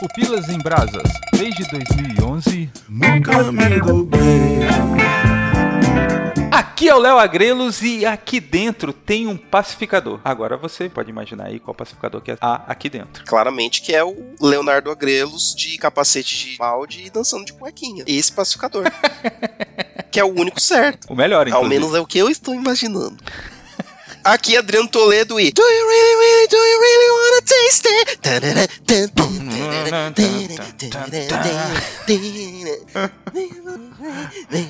Pupilas em Brasas, desde 2011. Nunca me. Aqui é o Léo Agrelos e aqui dentro tem um pacificador. Agora você pode imaginar aí qual pacificador que há aqui dentro. Claramente que é o Leonardo Agrelos de capacete de balde e dançando de cuequinha. Esse pacificador. que é o único certo. O melhor, Ao inclusive. menos é o que eu estou imaginando. Aqui Adriano Toledo e Do you really, really, do you really wanna taste it?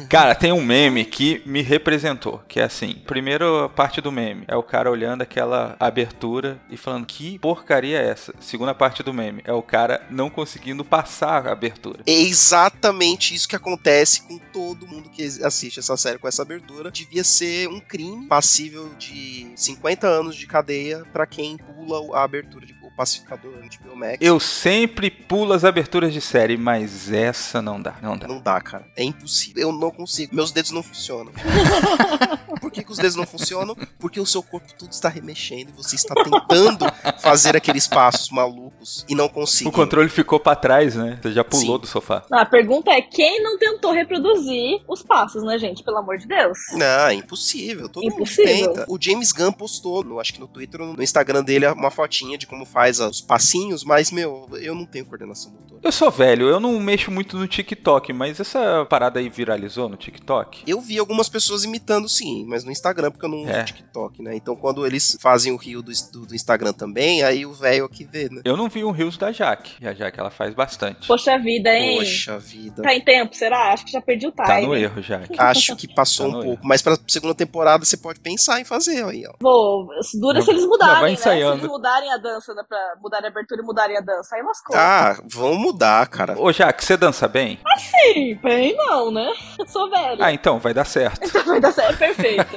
Cara, tem um meme que me representou, que é assim, primeira parte do meme é o cara olhando aquela abertura e falando que porcaria é essa. Segunda parte do meme é o cara não conseguindo passar a abertura. É exatamente isso que acontece com todo mundo que assiste essa série com essa abertura. Devia ser um crime passível de 50 anos de cadeia pra quem pula a abertura de o pacificador de Biomax. Eu sempre pulo as aberturas de série, mas essa não dá, não dá. Não dá, cara. É impossível. Eu não consigo. Meus dedos não funcionam. Por que, que os dedos não funcionam? Porque o seu corpo tudo está remexendo e você está tentando fazer aqueles passos malucos e não consegue. O controle ficou pra trás, né? Você já pulou Sim. do sofá. Não, a pergunta é quem não tentou reproduzir os passos, né, gente? Pelo amor de Deus. Não, é impossível. Todo Impossível. mundo tenta. O James Gunn postou, no, acho que no Twitter ou no Instagram dele, uma fotinha de como faz os passinhos, mas, meu, eu não tenho coordenação motora. Eu sou velho, eu não mexo muito no TikTok, mas essa parada aí viralizou no TikTok? Eu vi algumas pessoas imitando, sim, mas no Instagram, porque eu não uso É. TikTok, né? Então, quando eles fazem o rio do, do- do Instagram também, aí o velho aqui vê, né? Eu não vi um Rios da Jaque, e a Jaque ela faz bastante. Poxa vida, hein? Poxa vida. Tá em tempo, será? Acho que já perdi o time. Tá no erro, Jaque. Acho que passou Tá um no pouco. Mas pra segunda temporada você pode pensar em fazer aí, ó. Vou, dura se eles mudarem, vai né? Se ensaiando. eles mudarem a dança, né? Pra mudarem a abertura e mudarem a dança. Aí lascou. Ah, vão mudar, cara. Ô, Jaque, você dança bem? Sim, bem não, né? Eu sou velha. Ah, então, vai dar certo. Vai dar certo, perfeito.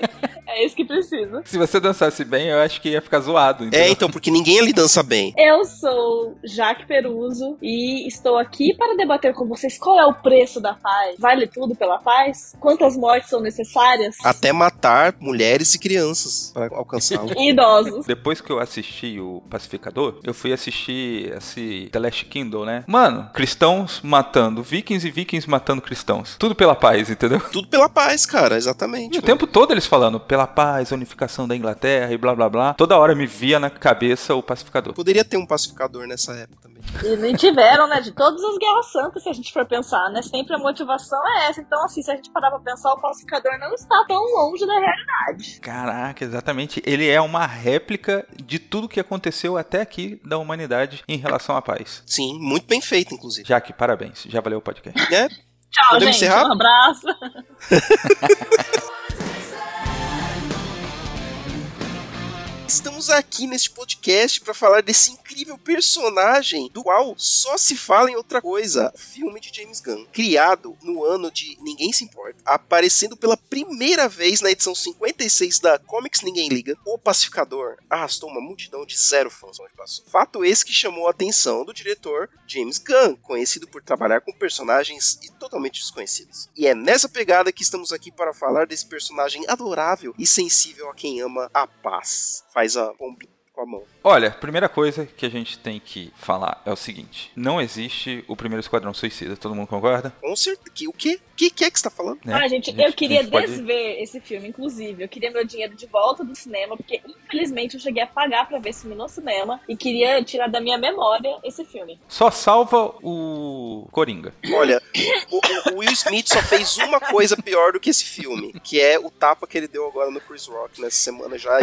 É isso que precisa. Se você dançasse bem, eu acho que ia ficar zoado. É, então, porque ninguém ali dança bem. Eu sou Jaque Peruso e estou aqui para debater com vocês qual é o preço da paz. Vale tudo pela paz? Quantas mortes são necessárias? Até matar mulheres e crianças pra alcançá-lo. E idosos. Depois que eu assisti o Pacificador, eu fui assistir esse The Last Kingdom, né? Mano, cristãos matando vikings e vikings matando cristãos. Tudo pela paz, entendeu? Tudo pela paz, cara, exatamente. E o tempo todo eles falando pela paz, unificação da Inglaterra e blá blá blá. Toda hora me via na cabeça o pacificador. Poderia ter um pacificador nessa época também. E nem tiveram, né? De todas as guerras santas, se a gente for pensar, né? Sempre a motivação é essa. Então, assim, se a gente parar pra pensar, o pacificador não está tão longe da realidade. Caraca, exatamente. Ele é uma réplica de tudo que aconteceu até aqui da humanidade em relação à paz. Sim, muito bem feito, inclusive. Jaque, parabéns. Já valeu o podcast. É, Tchau, Podemos gente. encerrar? Um abraço. Estamos aqui neste podcast para falar desse incrível personagem do qual só se fala em outra coisa. O filme de James Gunn, criado no ano de Ninguém Se Importa, aparecendo pela primeira vez na edição 56 da Comics Ninguém Liga, o Pacificador arrastou uma multidão de zero fãs onde passou. Fato esse que chamou a atenção do diretor James Gunn, conhecido por trabalhar com personagens totalmente desconhecidos. E é nessa pegada que estamos aqui para falar desse personagem adorável e sensível a quem ama a paz. Faz a bombinha com a mão. Olha, primeira coisa que a gente tem que falar é o seguinte: não existe o primeiro Esquadrão Suicida, todo mundo concorda? Com certeza. Que, o quê? O que, que é que você tá falando? Né? Ah, gente, A eu queria gente pode- desver esse filme, inclusive. Eu queria meu dinheiro de volta do cinema, porque infelizmente eu cheguei a pagar pra ver esse filme no cinema e queria tirar da minha memória esse filme. Só salva o Coringa. Olha, o, o Will Smith só fez uma coisa pior do que esse filme, que é o tapa que ele deu agora no Chris Rock nessa semana, já,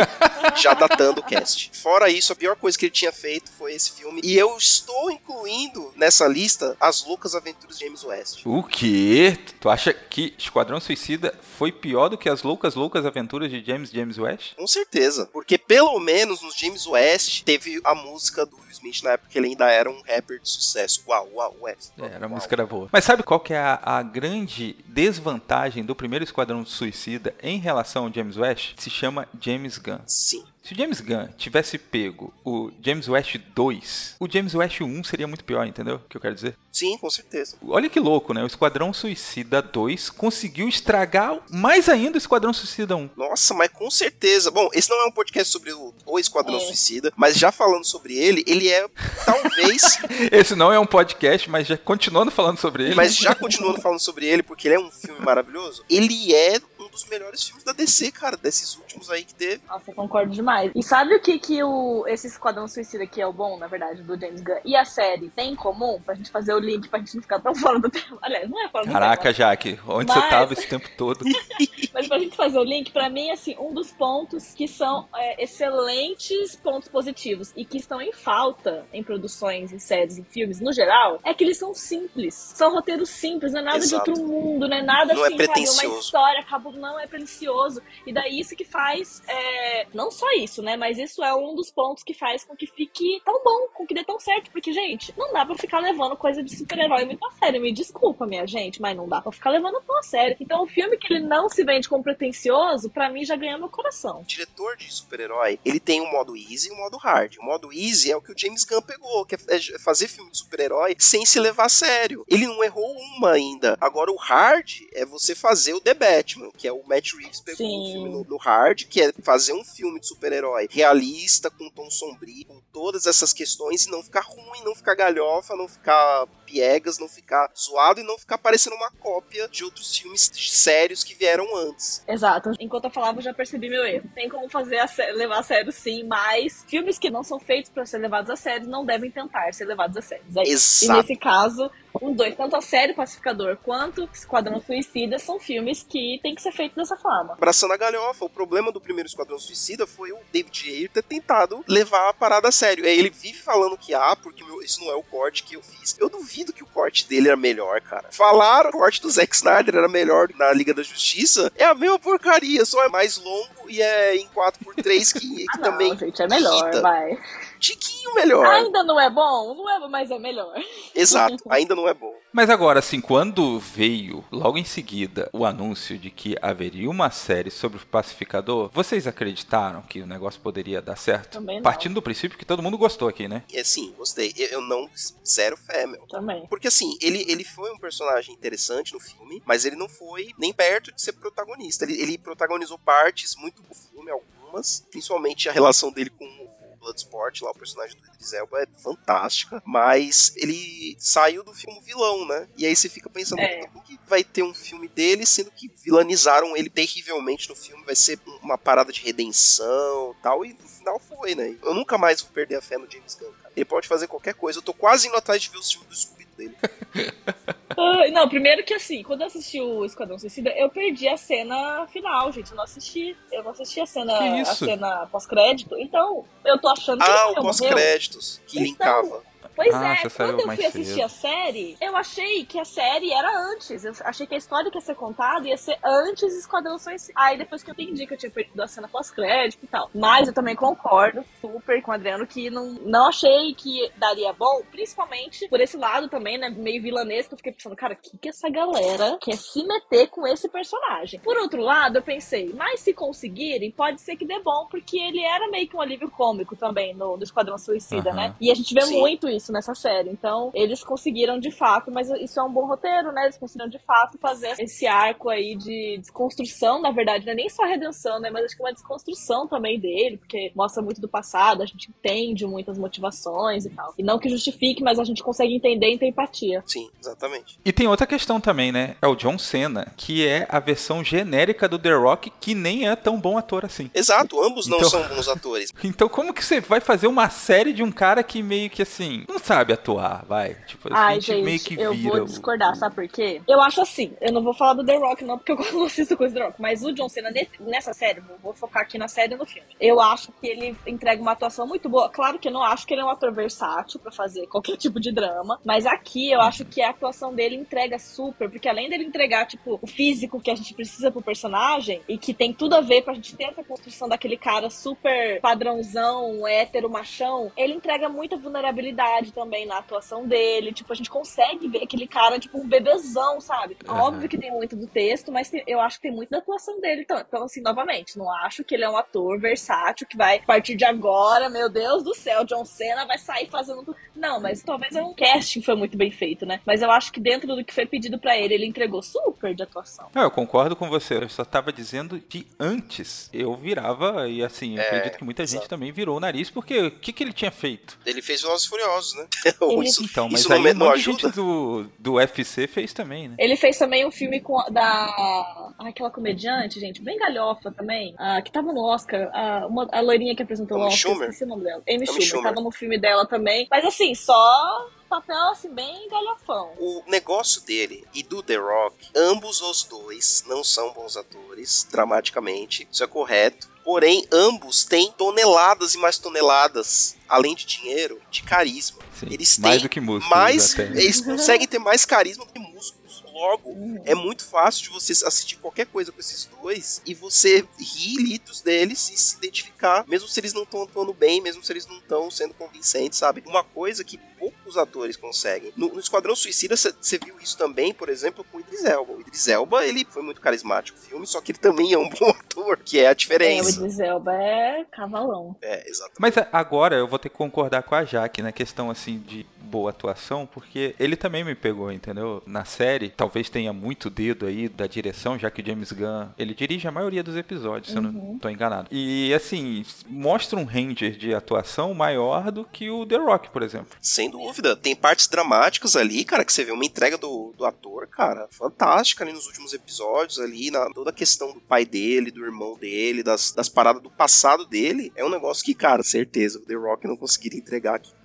já datando o cast. Fora isso, a pior coisa que ele tinha feito foi esse filme. E eu estou incluindo nessa lista as loucas aventuras de James West. O quê? Tu acha que Esquadrão Suicida foi pior do que as loucas, loucas aventuras de James James West? Com certeza. Porque pelo menos nos James West teve a música do Will Smith na época que ele ainda era um rapper de sucesso. Uau, uau, West. É, era a Uau. música era boa. Mas sabe qual que é a, a grande desvantagem do primeiro Esquadrão Suicida em relação ao James West? Se chama James Gunn. Sim. Se o James Gunn tivesse pego o James West 2, o James West 1 seria muito pior, entendeu? O que eu quero dizer? Sim, com certeza. Olha que louco, né? O Esquadrão Suicida 2 conseguiu estragar mais ainda o Esquadrão Suicida 1. Nossa, mas com certeza. Bom, esse não é um podcast sobre o, o Esquadrão É. Suicida, mas já falando sobre ele, ele é talvez, Esse não é um podcast, mas já continuando falando sobre ele. mas já continuando falando sobre ele, porque ele é um filme maravilhoso, ele é dos melhores filmes da DC, cara, desses últimos aí que teve. Nossa, eu concordo demais. E sabe o que que o, esse Esquadrão Suicida que é o bom, na verdade, do James Gunn e a série tem em comum? Pra gente fazer o link, pra gente não ficar tão fora do tema. Aliás, não é fora do Caraca, Jaque, onde você Mas- tava esse tempo todo? Mas pra gente fazer o link, pra mim, assim, um dos pontos que são é, excelentes pontos positivos e que estão em falta em produções, em séries, em filmes, no geral, é que eles são simples. São roteiros simples, não é nada Exato. de outro mundo, não é nada Não é assim, sabe? Uma história, acabou, não é pretencioso. E daí isso que faz, é, não só isso, né? Mas isso é um dos pontos que faz com que fique tão bom, com que dê tão certo. Porque, gente, não dá pra ficar levando coisa de super-herói muito a sério. Me desculpa, minha gente, mas não dá pra ficar levando tão a sério. Então, o filme que ele não se vende como pretencioso, pra mim já ganhou meu coração. O diretor de super-herói, ele tem um modo easy e um modo hard. O modo easy é o que o James Gunn pegou, que é fazer filme de super-herói sem se levar a sério. Ele não errou uma ainda. Agora o hard é você fazer o The Batman, que é o Matt Reeves pegou Sim. o filme no, no hard, que é fazer um filme de super-herói realista, com tom sombrio, com todas essas questões e não ficar ruim, não ficar galhofa, não ficar piegas, não ficar zoado e não ficar parecendo uma cópia de outros filmes sérios que vieram antes. Exato. Enquanto eu falava, eu já percebi meu erro. Tem como fazer a levar a sério, sim, mas filmes que não são feitos pra ser levados a sério não devem tentar ser levados a sério. É isso. E Exato. nesse caso, os dois, tanto a série Pacificador quanto Esquadrão Suicida, são filmes que têm que ser feitos dessa forma. abraçando a galhofa. O problema do primeiro Esquadrão Suicida foi o David Ayer ter tentado levar a parada a sério. Aí ele vive falando que, ah, porque meu- isso não é o corte que eu fiz. Eu duvido que o corte dele era melhor, cara. Falaram que o corte do Zack Snyder era melhor na Liga da Justiça. É a mesma porcaria, só é mais longo e é em 4x3 que, que Ah, não, também gente, é melhor, irrita. vai. tiquinho melhor. Ainda não é bom? Não é, mas é melhor. Exato, ainda não é bom. Mas agora, assim, quando veio logo em seguida o anúncio de que haveria uma série sobre o pacificador, vocês acreditaram que o negócio poderia dar certo? Também não. Partindo do princípio que todo mundo gostou aqui, né? E assim, gostei. Eu, não. Zero fé, meu. Também. Porque assim, ele, ele foi um personagem interessante no filme, mas ele não foi nem perto de ser protagonista. Ele, ele protagonizou partes muito do filme, algumas, principalmente a relação dele com o Bloodsport, lá o personagem do Idris Elba é fantástica, mas ele saiu do filme vilão, né? E aí você fica pensando, É. como que vai ter um filme dele, sendo que vilanizaram ele terrivelmente no filme, vai ser uma parada de redenção tal, e no final foi, né? Eu nunca mais vou perder a fé no James Gunn, cara. Ele pode fazer qualquer coisa, eu tô quase indo atrás de ver os filmes do Scooby dele. Ai, não, primeiro que assim, quando eu assisti o Esquadrão Suicida, eu perdi a cena final, gente. Eu não assisti. Eu não assisti a cena, a cena pós-crédito. Então, eu tô achando que Ah, o pós-créditos, que Então, linkava. Pois Ah, é, quando eu fui assistir cedo. a série, eu achei que a série era antes. Eu achei que a história que ia ser contada ia ser antes Esquadrão Suicida. Aí depois que eu entendi que eu tinha perdido a cena pós-crédito e tal. Mas eu também concordo super com o Adriano que não, não achei que daria bom, principalmente por esse lado também, né, meio vilanesco. Eu fiquei pensando, cara, o que, que essa galera quer se meter com esse personagem? Por outro lado, eu pensei, mas se conseguirem, pode ser que dê bom, porque ele era meio que um alívio cômico também no, no Esquadrão Suicida, né? E a gente vê Sim. muito isso nessa série. Então, eles conseguiram de fato, mas isso é um bom roteiro, né? Eles conseguiram de fato fazer esse arco aí de desconstrução, na verdade, não é nem só redenção, né? Mas acho que uma desconstrução também dele, porque mostra muito do passado, a gente entende muitas motivações e tal. E não que justifique, mas a gente consegue entender e ter empatia. Sim, exatamente. E tem outra questão também, né? É o John Cena, que é a versão genérica do The Rock, que nem é tão bom ator assim. Exato, ambos não Então- são bons atores. Então como que você vai fazer uma série de um cara que meio que assim, não sabe atuar, vai? Tipo, a Ai, gente, gente, meio que eu vira vou o- discordar, sabe por quê? Eu acho assim, eu não vou falar do The Rock não, porque eu não assisto coisa do The Rock, mas o John Cena nessa série, vou, vou focar aqui na série e no filme. Eu acho que ele entrega uma atuação muito boa. Claro que eu não acho que ele é um ator versátil pra fazer qualquer tipo de drama, mas aqui eu acho que a atuação dele entrega super, porque além dele entregar, tipo, o físico que a gente precisa pro personagem e que tem tudo a ver pra gente ter essa construção daquele cara super padrãozão, hétero, machão, ele entrega muita vulnerabilidade também na atuação dele. Tipo, a gente consegue ver aquele cara, tipo, um bebezão, sabe? Aham. Óbvio que tem muito do texto, mas tem- eu acho que tem muito da atuação dele. Então, então, assim, novamente, não acho que ele é um ator versátil que vai, a partir de agora, meu Deus do céu, John Cena vai sair fazendo tudo. Não, mas talvez é um casting foi muito bem feito, né? Mas eu acho que dentro do que foi pedido pra ele, ele entregou super de atuação. Não, eu concordo com você. Eu só tava dizendo de antes. Eu virava, e assim, eu É, acredito que muita gente também virou o nariz, porque o que, que ele tinha feito? Ele fez Velozes Furiosos, né? Ele- isso Então, mas isso aí um monte ajuda? gente do, do UFC fez também, né? Ele fez também um filme com da. ah, aquela comediante, gente, bem galhofa também, que tava no Oscar, a, uma, a loirinha que apresentou o Amy Oscar, Schumer? esqueci o nome dela. Amy, Amy Schumer, Schumer. tava no filme dela também. Mas assim, só papel assim, bem galhofão. O negócio dele e do The Rock, ambos os dois não são bons atores, dramaticamente, isso é correto. Porém, ambos têm toneladas e mais toneladas, além de dinheiro, de carisma. Sim, Eles mais têm do que músculos mais, eles conseguem ter mais carisma do que músculos. Logo, é muito fácil de você assistir qualquer coisa com esses dois e você rir litros deles e se identificar, mesmo se eles não estão atuando bem, mesmo se eles não estão sendo convincentes, sabe? Uma coisa que poucos atores conseguem. No, no Esquadrão Suicida, você viu isso também, por exemplo, com o Idris Elba. O Idris Elba, ele foi muito carismático no filme, só que ele também é um bom ator, que é a É, o diferença. Idris Elba é cavalão. É, exatamente. Mas agora eu vou ter que concordar com a Jaque na questão assim de boa atuação, porque ele também me pegou, entendeu? Na série, talvez tenha muito dedo aí da direção, já que o James Gunn, ele dirige a maioria dos episódios, se eu não tô enganado. E assim, mostra um range de atuação maior do que o The Rock, por exemplo. Sem dúvida. Tem partes dramáticas ali, cara, que você vê uma entrega do, do ator, cara, fantástica ali nos últimos episódios, ali, na, toda a questão do pai dele, do irmão dele, das, das paradas do passado dele. É um negócio que, cara, certeza, o The Rock não conseguiria entregar aqui.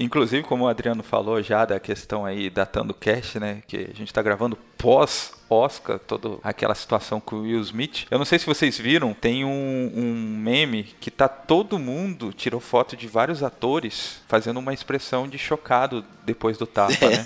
Inclusive, como o Adriano falou já da questão aí datando o cast, né? Que a gente tá gravando pós Oscar, toda aquela situação com o Will Smith. Eu não sei se vocês viram, tem um, um meme que tá todo mundo tirou foto de vários atores fazendo uma expressão de chocado depois do tapa, né?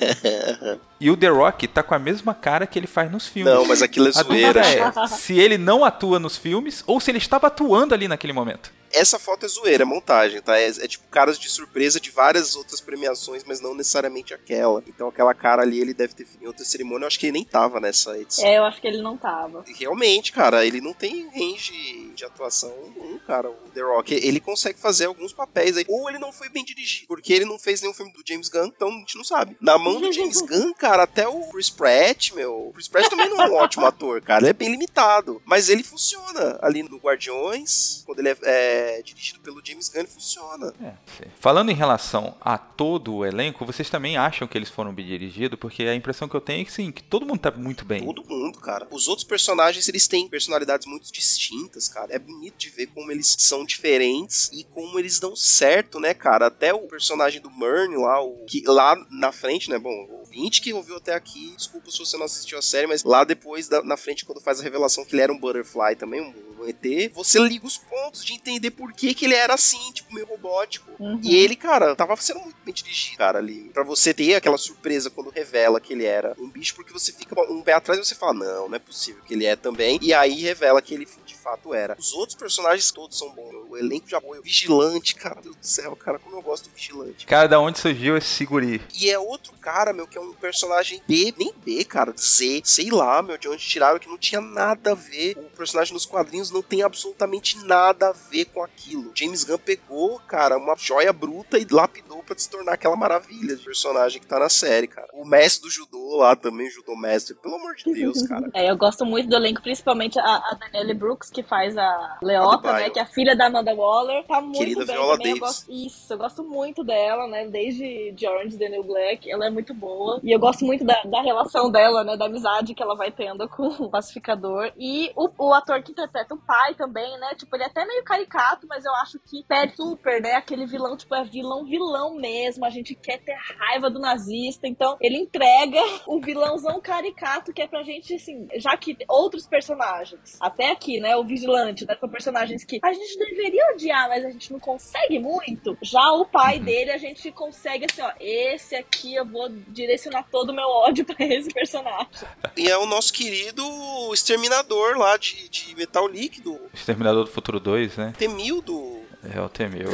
e o The Rock tá com a mesma cara que ele faz nos filmes. Não, mas aquilo é A zoeira. dúvida é se ele não atua nos filmes ou se ele estava atuando ali naquele momento. Essa foto é zoeira, é montagem, tá? É, é tipo caras de surpresa de várias outras premiações, mas não necessariamente aquela. Então aquela cara ali, ele deve ter em outra cerimônia. Eu acho que ele nem tava nessa edição. É, eu acho que ele não tava. Realmente, cara, ele não tem range de atuação nenhum, cara. O The Rock, ele consegue fazer alguns papéis aí. Ou ele não foi bem dirigido, porque ele não fez nenhum filme do James Gunn, então a gente não sabe. Na mão do James Gunn, cara, até o Chris Pratt, meu. O Chris Pratt também não é um ótimo ator, cara. Ele é bem limitado. Mas ele funciona ali no Guardiões, quando ele é, é dirigido pelo James Gunn, funciona. É. Falando em relação a todo o elenco, vocês também acham que eles foram bem dirigidos? Porque a impressão que eu tenho é que sim, que todo mundo tá muito bem. Todo mundo, cara. Os outros personagens, eles têm personalidades muito distintas, cara. É bonito de ver como eles são diferentes e como eles dão certo, né, cara? Até o personagem do Murney lá, o, que lá na frente, né, bom, o ouvinte que ouviu até aqui, desculpa se você não assistiu a série, mas lá depois, da- na frente, quando faz a revelação que ele era um Butterfly também, um, um ET, você liga os pontos de entender por que, que ele era assim, tipo, meio robótico. Uhum. E ele, cara, tava sendo muito bem dirigido, cara, ali. Pra você ter aquela surpresa quando revela que ele era um bicho, porque você fica um pé atrás e você fala, não, não é possível que ele é também. E aí revela que ele de fato era. Os outros personagens todos são bons. O elenco de apoio, o Vigilante, cara, Deus do céu, cara, como eu gosto do Vigilante. Cara, da onde surgiu esse seguri? E é outro cara, meu, que é um personagem B, nem B, cara, Z, sei lá, meu, de onde tiraram, que não tinha nada a ver. O personagem nos quadrinhos não tem absolutamente nada a ver com aquilo. James Gunn pegou, cara, uma joia bruta e lapidou pra se tornar aquela maravilha de personagem que tá na série, cara. O mestre do judô lá também, judô mestre, pelo amor de Deus, cara. É, eu gosto muito do elenco, principalmente a, a Danielle Brooks, que faz a Leota, né? Que é a filha da Amanda Waller. Tá muito Querida bem Viola também. Eu Davis. gosto, isso, eu gosto muito dela, né? Desde de Orange the New Black. Ela é muito boa. E eu gosto muito da, da relação dela, né? Da amizade que ela vai tendo com o pacificador. E o, o ator que interpreta o pai também, né? Tipo, ele é até meio caricato, mas eu acho que perde super, né? Aquele vilão, tipo, é vilão, vilão mesmo. A gente quer ter raiva do nazista. Então, ele entrega o vilãozão caricato que é pra gente, assim, já que outros personagens, até aqui, né? O Vigilante, né? São personagens que a gente deveria odiar, mas a gente não consegue muito. Já o pai dele, a gente consegue, assim, ó, esse aqui eu vou direcionar todo o meu ódio pra esse personagem. E é o nosso querido exterminador lá de, de metal líquido, Exterminador do Futuro 2, né? Temil do É o Temil.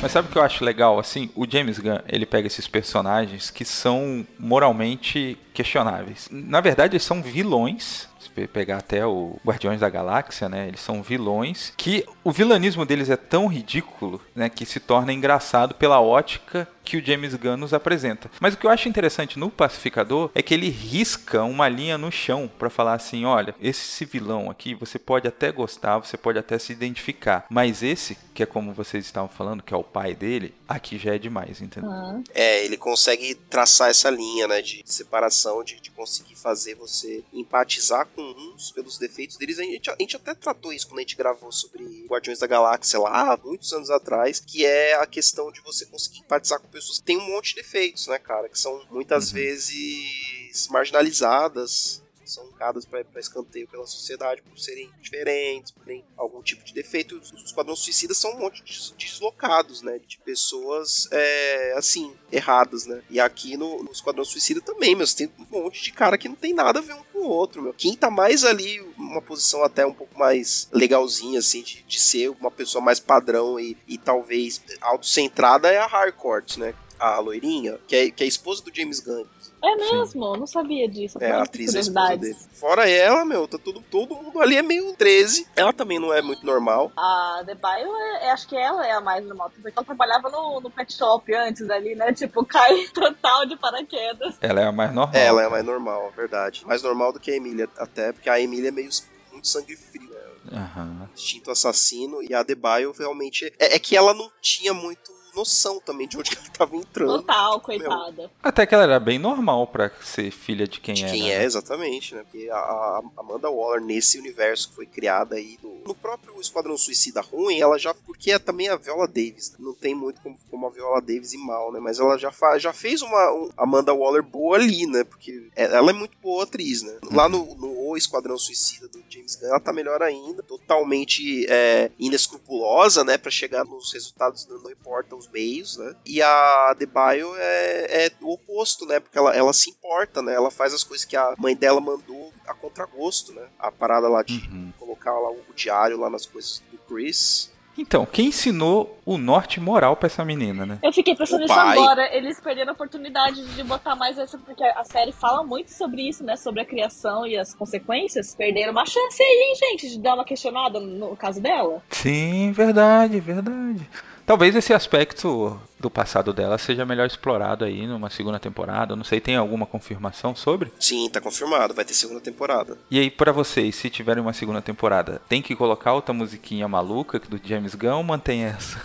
Mas sabe o que eu acho legal? Assim, o James Gunn, ele pega esses personagens que são moralmente questionáveis. Na verdade, eles são vilões pegar até o Guardiões da Galáxia, né? Eles são vilões que o vilanismo deles é tão ridículo, né, que se torna engraçado pela ótica que o James Gunn nos apresenta. Mas o que eu acho interessante no Pacificador é que ele risca uma linha no chão para falar assim, olha, esse vilão aqui você pode até gostar, você pode até se identificar, mas esse, que é como vocês estavam falando, que é o pai dele, aqui já é demais, entendeu? Uhum. É, ele consegue traçar essa linha, né, de separação, de, de conseguir fazer você empatizar com uns pelos defeitos deles. A gente, a gente até tratou isso quando a gente gravou sobre Guardiões da Galáxia lá, muitos anos atrás, que é a questão de você conseguir empatizar com pessoas que têm um monte de defeitos, né, cara? Que são muitas Uhum. vezes marginalizadas, são dadas para escanteio pela sociedade por serem diferentes, por terem algum tipo de defeito. Os os Esquadrão Suicidas são um monte de deslocados, né? De pessoas, é, assim, erradas, né? E aqui no, no Esquadrão Suicida também, meu, você tem um monte de cara que não tem nada a ver um com o outro, meu. Quem tá mais ali, uma posição até um pouco mais legalzinha, assim, de, de ser uma pessoa mais padrão e, e talvez autocentrada é a Harcourt, né? A loirinha, que é, que é a esposa do James Gunn. É mesmo? Não sabia disso. É, a atriz é a esposa dele. Fora ela, meu, tá todo, todo mundo ali é meio 13. Ela também não é muito normal. A The Bio, é, é- acho que ela é a mais normal. Porque ela trabalhava no, no pet shop antes ali, né? Tipo, cai total de paraquedas. Ela é a mais normal. Ela é mais normal, é verdade. Mais normal do que a Emília, até, porque a Emília é meio muito sangue frio, né? Aham. Instinto assassino. E a Debaio realmente. É, é que ela não tinha muito noção também de onde ela tava entrando. Total, coitada. Até que ela era bem normal pra ser filha de quem De é. quem né? é, exatamente, né? Porque a, a Amanda Waller, nesse universo que foi criada aí, no, no próprio Esquadrão Suicida ruim, ela já. Porque é também a Viola Davis, né? não tem muito como, como a Viola Davis e mal, né? Mas ela já, fa, já fez uma um Amanda Waller boa ali, né? Porque é- ela é muito boa atriz, né? Lá no, no O Esquadrão Suicida do James Gunn, ela tá melhor ainda, totalmente é, inescrupulosa, né? Pra chegar nos resultados, não importa os meios, né? E a The Bio é, é o oposto, né? Porque ela, ela se importa, né? Ela faz as coisas que a mãe dela mandou a contragosto, né? A parada lá de Uhum. colocar lá o diário lá nas coisas do Chris. Então, quem ensinou o norte moral pra essa menina, né? Eu fiquei pensando nisso agora. Eles perderam a oportunidade de botar mais essa, porque a série fala muito sobre isso, né? Sobre a criação e as consequências. Perderam uma chance aí, hein, gente, de dar uma questionada no caso dela. Sim, verdade, verdade. Talvez esse aspecto do passado dela seja melhor explorado aí numa segunda temporada. Não sei, tem alguma confirmação sobre? Sim, tá confirmado, vai ter segunda temporada. E aí, pra vocês, se tiverem uma segunda temporada, tem que colocar outra musiquinha maluca do James Gunn ou mantém essa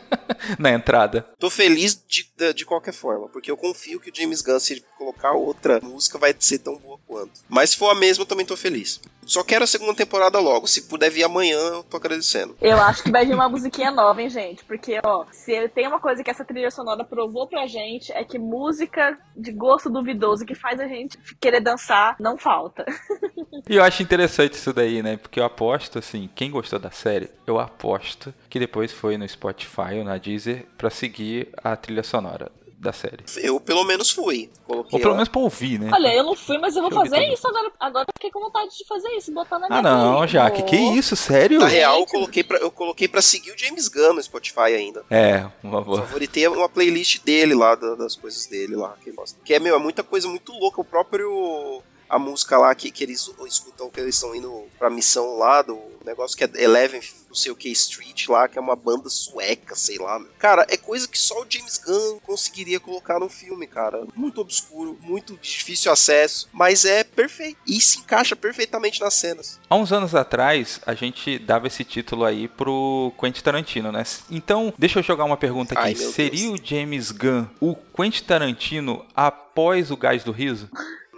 na entrada? Tô feliz de, de, de qualquer forma, porque eu confio que o James Gunn, se ele colocar outra música, vai ser tão boa quanto. Mas se for a mesma, eu também tô feliz. Só quero a segunda temporada logo. Se puder vir amanhã, eu tô agradecendo. Eu acho que vai vir uma musiquinha nova, hein, gente? Porque, ó, se tem uma coisa que essa trilha sonora provou pra gente, é que música de gosto duvidoso que faz a gente querer dançar não falta. E eu acho interessante isso daí, né? Porque eu aposto, assim, quem gostou da série, eu aposto que depois foi no Spotify ou na Deezer pra seguir a trilha sonora da série. Eu, pelo menos, fui. Coloquei Ou pelo lá. menos pra ouvir, né? Olha, eu não fui, mas eu vou eu fazer isso agora. Agora eu fiquei com vontade de fazer isso, botar na minha Ah, não, playlist. Jaque, que isso? Sério? Na real, eu coloquei, pra, eu coloquei pra seguir o James Gunn no Spotify ainda. É, uma boa. Favoritei uma playlist dele lá, da- das coisas dele lá, que. Que é, meu, é muita coisa muito louca. O próprio. A música lá que, que eles escutam, que eles estão indo pra missão lá do negócio que é Eleven, não sei o que, Street lá, que é uma banda sueca, sei lá. Meu. Cara, é coisa que só o James Gunn conseguiria colocar no filme, cara. Muito obscuro, muito difícil acesso, mas é perfeito. E se encaixa perfeitamente nas cenas. Há uns anos atrás, a gente dava esse título aí pro Quentin Tarantino, né? Então, deixa eu jogar uma pergunta aqui. Ai, Seria o James Gunn o Quentin Tarantino após o Gás do Riso?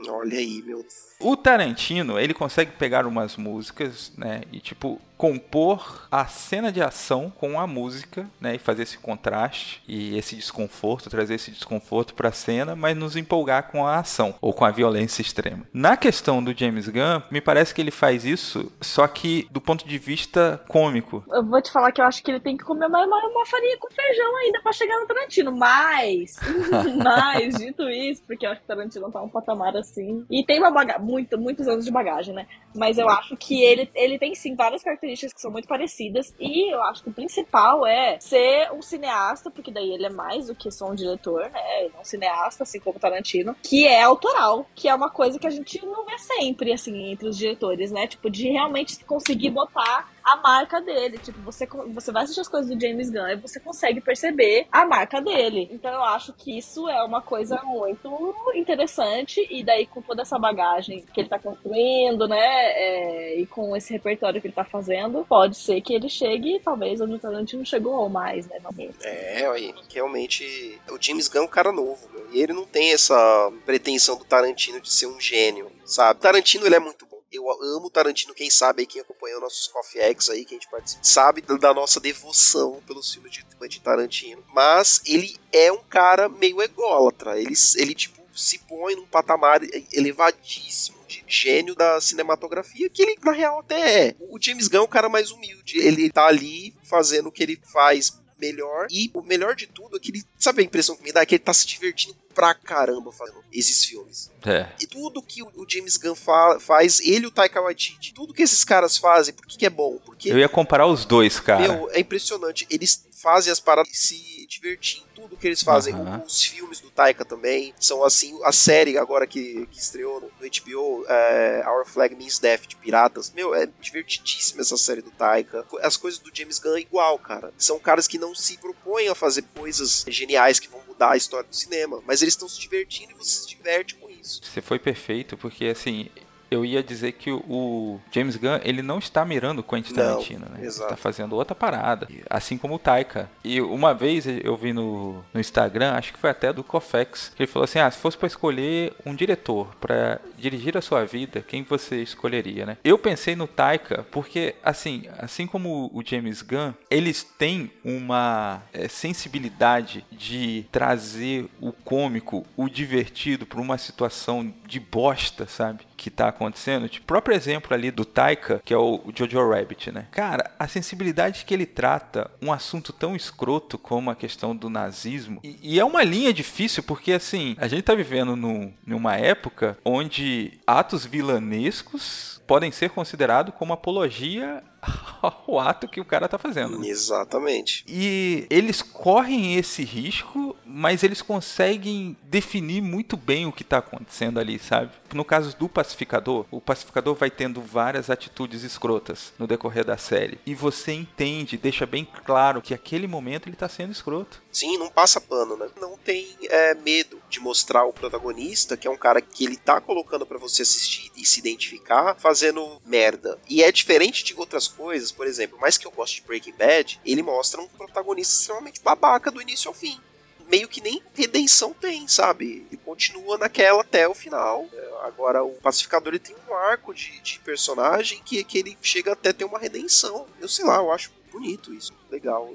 Olha aí, meu. O Tarantino, ele consegue pegar umas músicas, né, e tipo compor a cena de ação com a música, né, e fazer esse contraste e esse desconforto, trazer esse desconforto pra cena, mas nos empolgar com a ação ou com a violência extrema. Na questão do James Gunn, me parece que ele faz isso, só que do ponto de vista cômico. Eu vou te falar que eu acho que ele tem que comer uma, uma, uma farinha com feijão ainda pra chegar no Tarantino. Mas, mas, dito isso, porque eu acho que o Tarantino tá um patamar assim. E tem uma baga muito, muitos anos de bagagem, né? Mas eu acho que ele, ele tem sim várias características que são muito parecidas. E eu acho que o principal é ser um cineasta, porque daí ele é mais do que só um diretor, né? Ele é um cineasta, assim como Tarantino, que é autoral, que é uma coisa que a gente não vê sempre, assim, entre os diretores, né? Tipo, de realmente conseguir botar a marca dele. Tipo, você, você vai assistir as coisas do James Gunn e você consegue perceber a marca dele. Então eu acho que isso é uma coisa muito interessante. E daí, com toda essa bagagem que ele tá construindo, né? É, e com esse repertório que ele tá fazendo, pode ser que ele chegue, talvez, onde o Tarantino chegou ou mais, né? É, aí, realmente. O James Gunn é um cara novo, meu, e ele não tem essa pretensão do Tarantino de ser um gênio, sabe? Tarantino ele é muito eu amo Tarantino, quem sabe aí, quem acompanhou nossos Coffee Eggs aí, que a gente participa, sabe da nossa devoção pelos filmes de, de Tarantino. Mas ele é um cara meio ególatra. Ele, ele tipo, se põe num patamar elevadíssimo de gênio da cinematografia, que ele, na real, até é. O James Gunn é um cara mais humilde. Ele tá ali fazendo o que ele faz melhor. E o melhor de tudo é que ele. Sabe a impressão que me dá? É que ele tá se divertindo pra caramba fazendo esses filmes. É. E tudo que o James Gunn fa faz, ele e o Taika Waititi, tudo que esses caras fazem, por que, que é bom? Porque, Eu ia comparar os dois, cara. Meu, é impressionante. Eles fazem as paradas se divertir em tudo que eles fazem. Uhum. Os filmes do Taika também são assim. A série agora que, que estreou no, no HBO, é, Our Flag Means Death de Piratas. Meu, é divertidíssima essa série do Taika. As coisas do James Gunn é igual, cara. São caras que não se propõem a fazer coisas geniais que vão mudar a história do cinema, mas eles estão se divertindo e você se diverte com isso. Você foi perfeito, porque assim, eu ia dizer que o James Gunn, ele não está mirando o Quentin Tarantino, não, né? Ele exato. está fazendo outra parada, assim como o Taika. E uma vez eu vi no, no Instagram, acho que foi até do Cofex, que ele falou assim: "Ah, se fosse para escolher um diretor para dirigir a sua vida, quem você escolheria, né?" Eu pensei no Taika porque assim, assim como o James Gunn, eles têm uma é, sensibilidade de trazer o cômico, o divertido para uma situação de bosta, sabe? Que tá acontecendo. Tipo, o próprio exemplo ali do Taika, que é o Jojo Rabbit, né? Cara, a sensibilidade que ele trata um assunto tão escroto como a questão do nazismo. E, e é uma linha difícil, porque assim, a gente tá vivendo num, numa época onde atos vilanescos podem ser considerados como apologia ao ato que o cara tá fazendo. Exatamente. E eles correm esse risco, mas eles conseguem definir muito bem o que tá acontecendo ali, sabe? No caso do pacificador, o pacificador vai tendo várias atitudes escrotas no decorrer da série. E você entende, deixa bem claro que aquele momento ele tá sendo escroto. Sim, não passa pano, né? Não tem é, medo de mostrar o protagonista, que é um cara que ele tá colocando para você assistir e se identificar, fazendo merda. E é diferente de outras coisas, por exemplo, mais que eu goste de Breaking Bad, ele mostra um protagonista extremamente babaca do início ao fim. Meio que nem redenção tem, sabe? Ele continua naquela até o final. Agora, o Pacificador ele tem um arco de, de personagem que, que ele chega até ter uma redenção. Eu sei lá, eu acho bonito isso. Legal.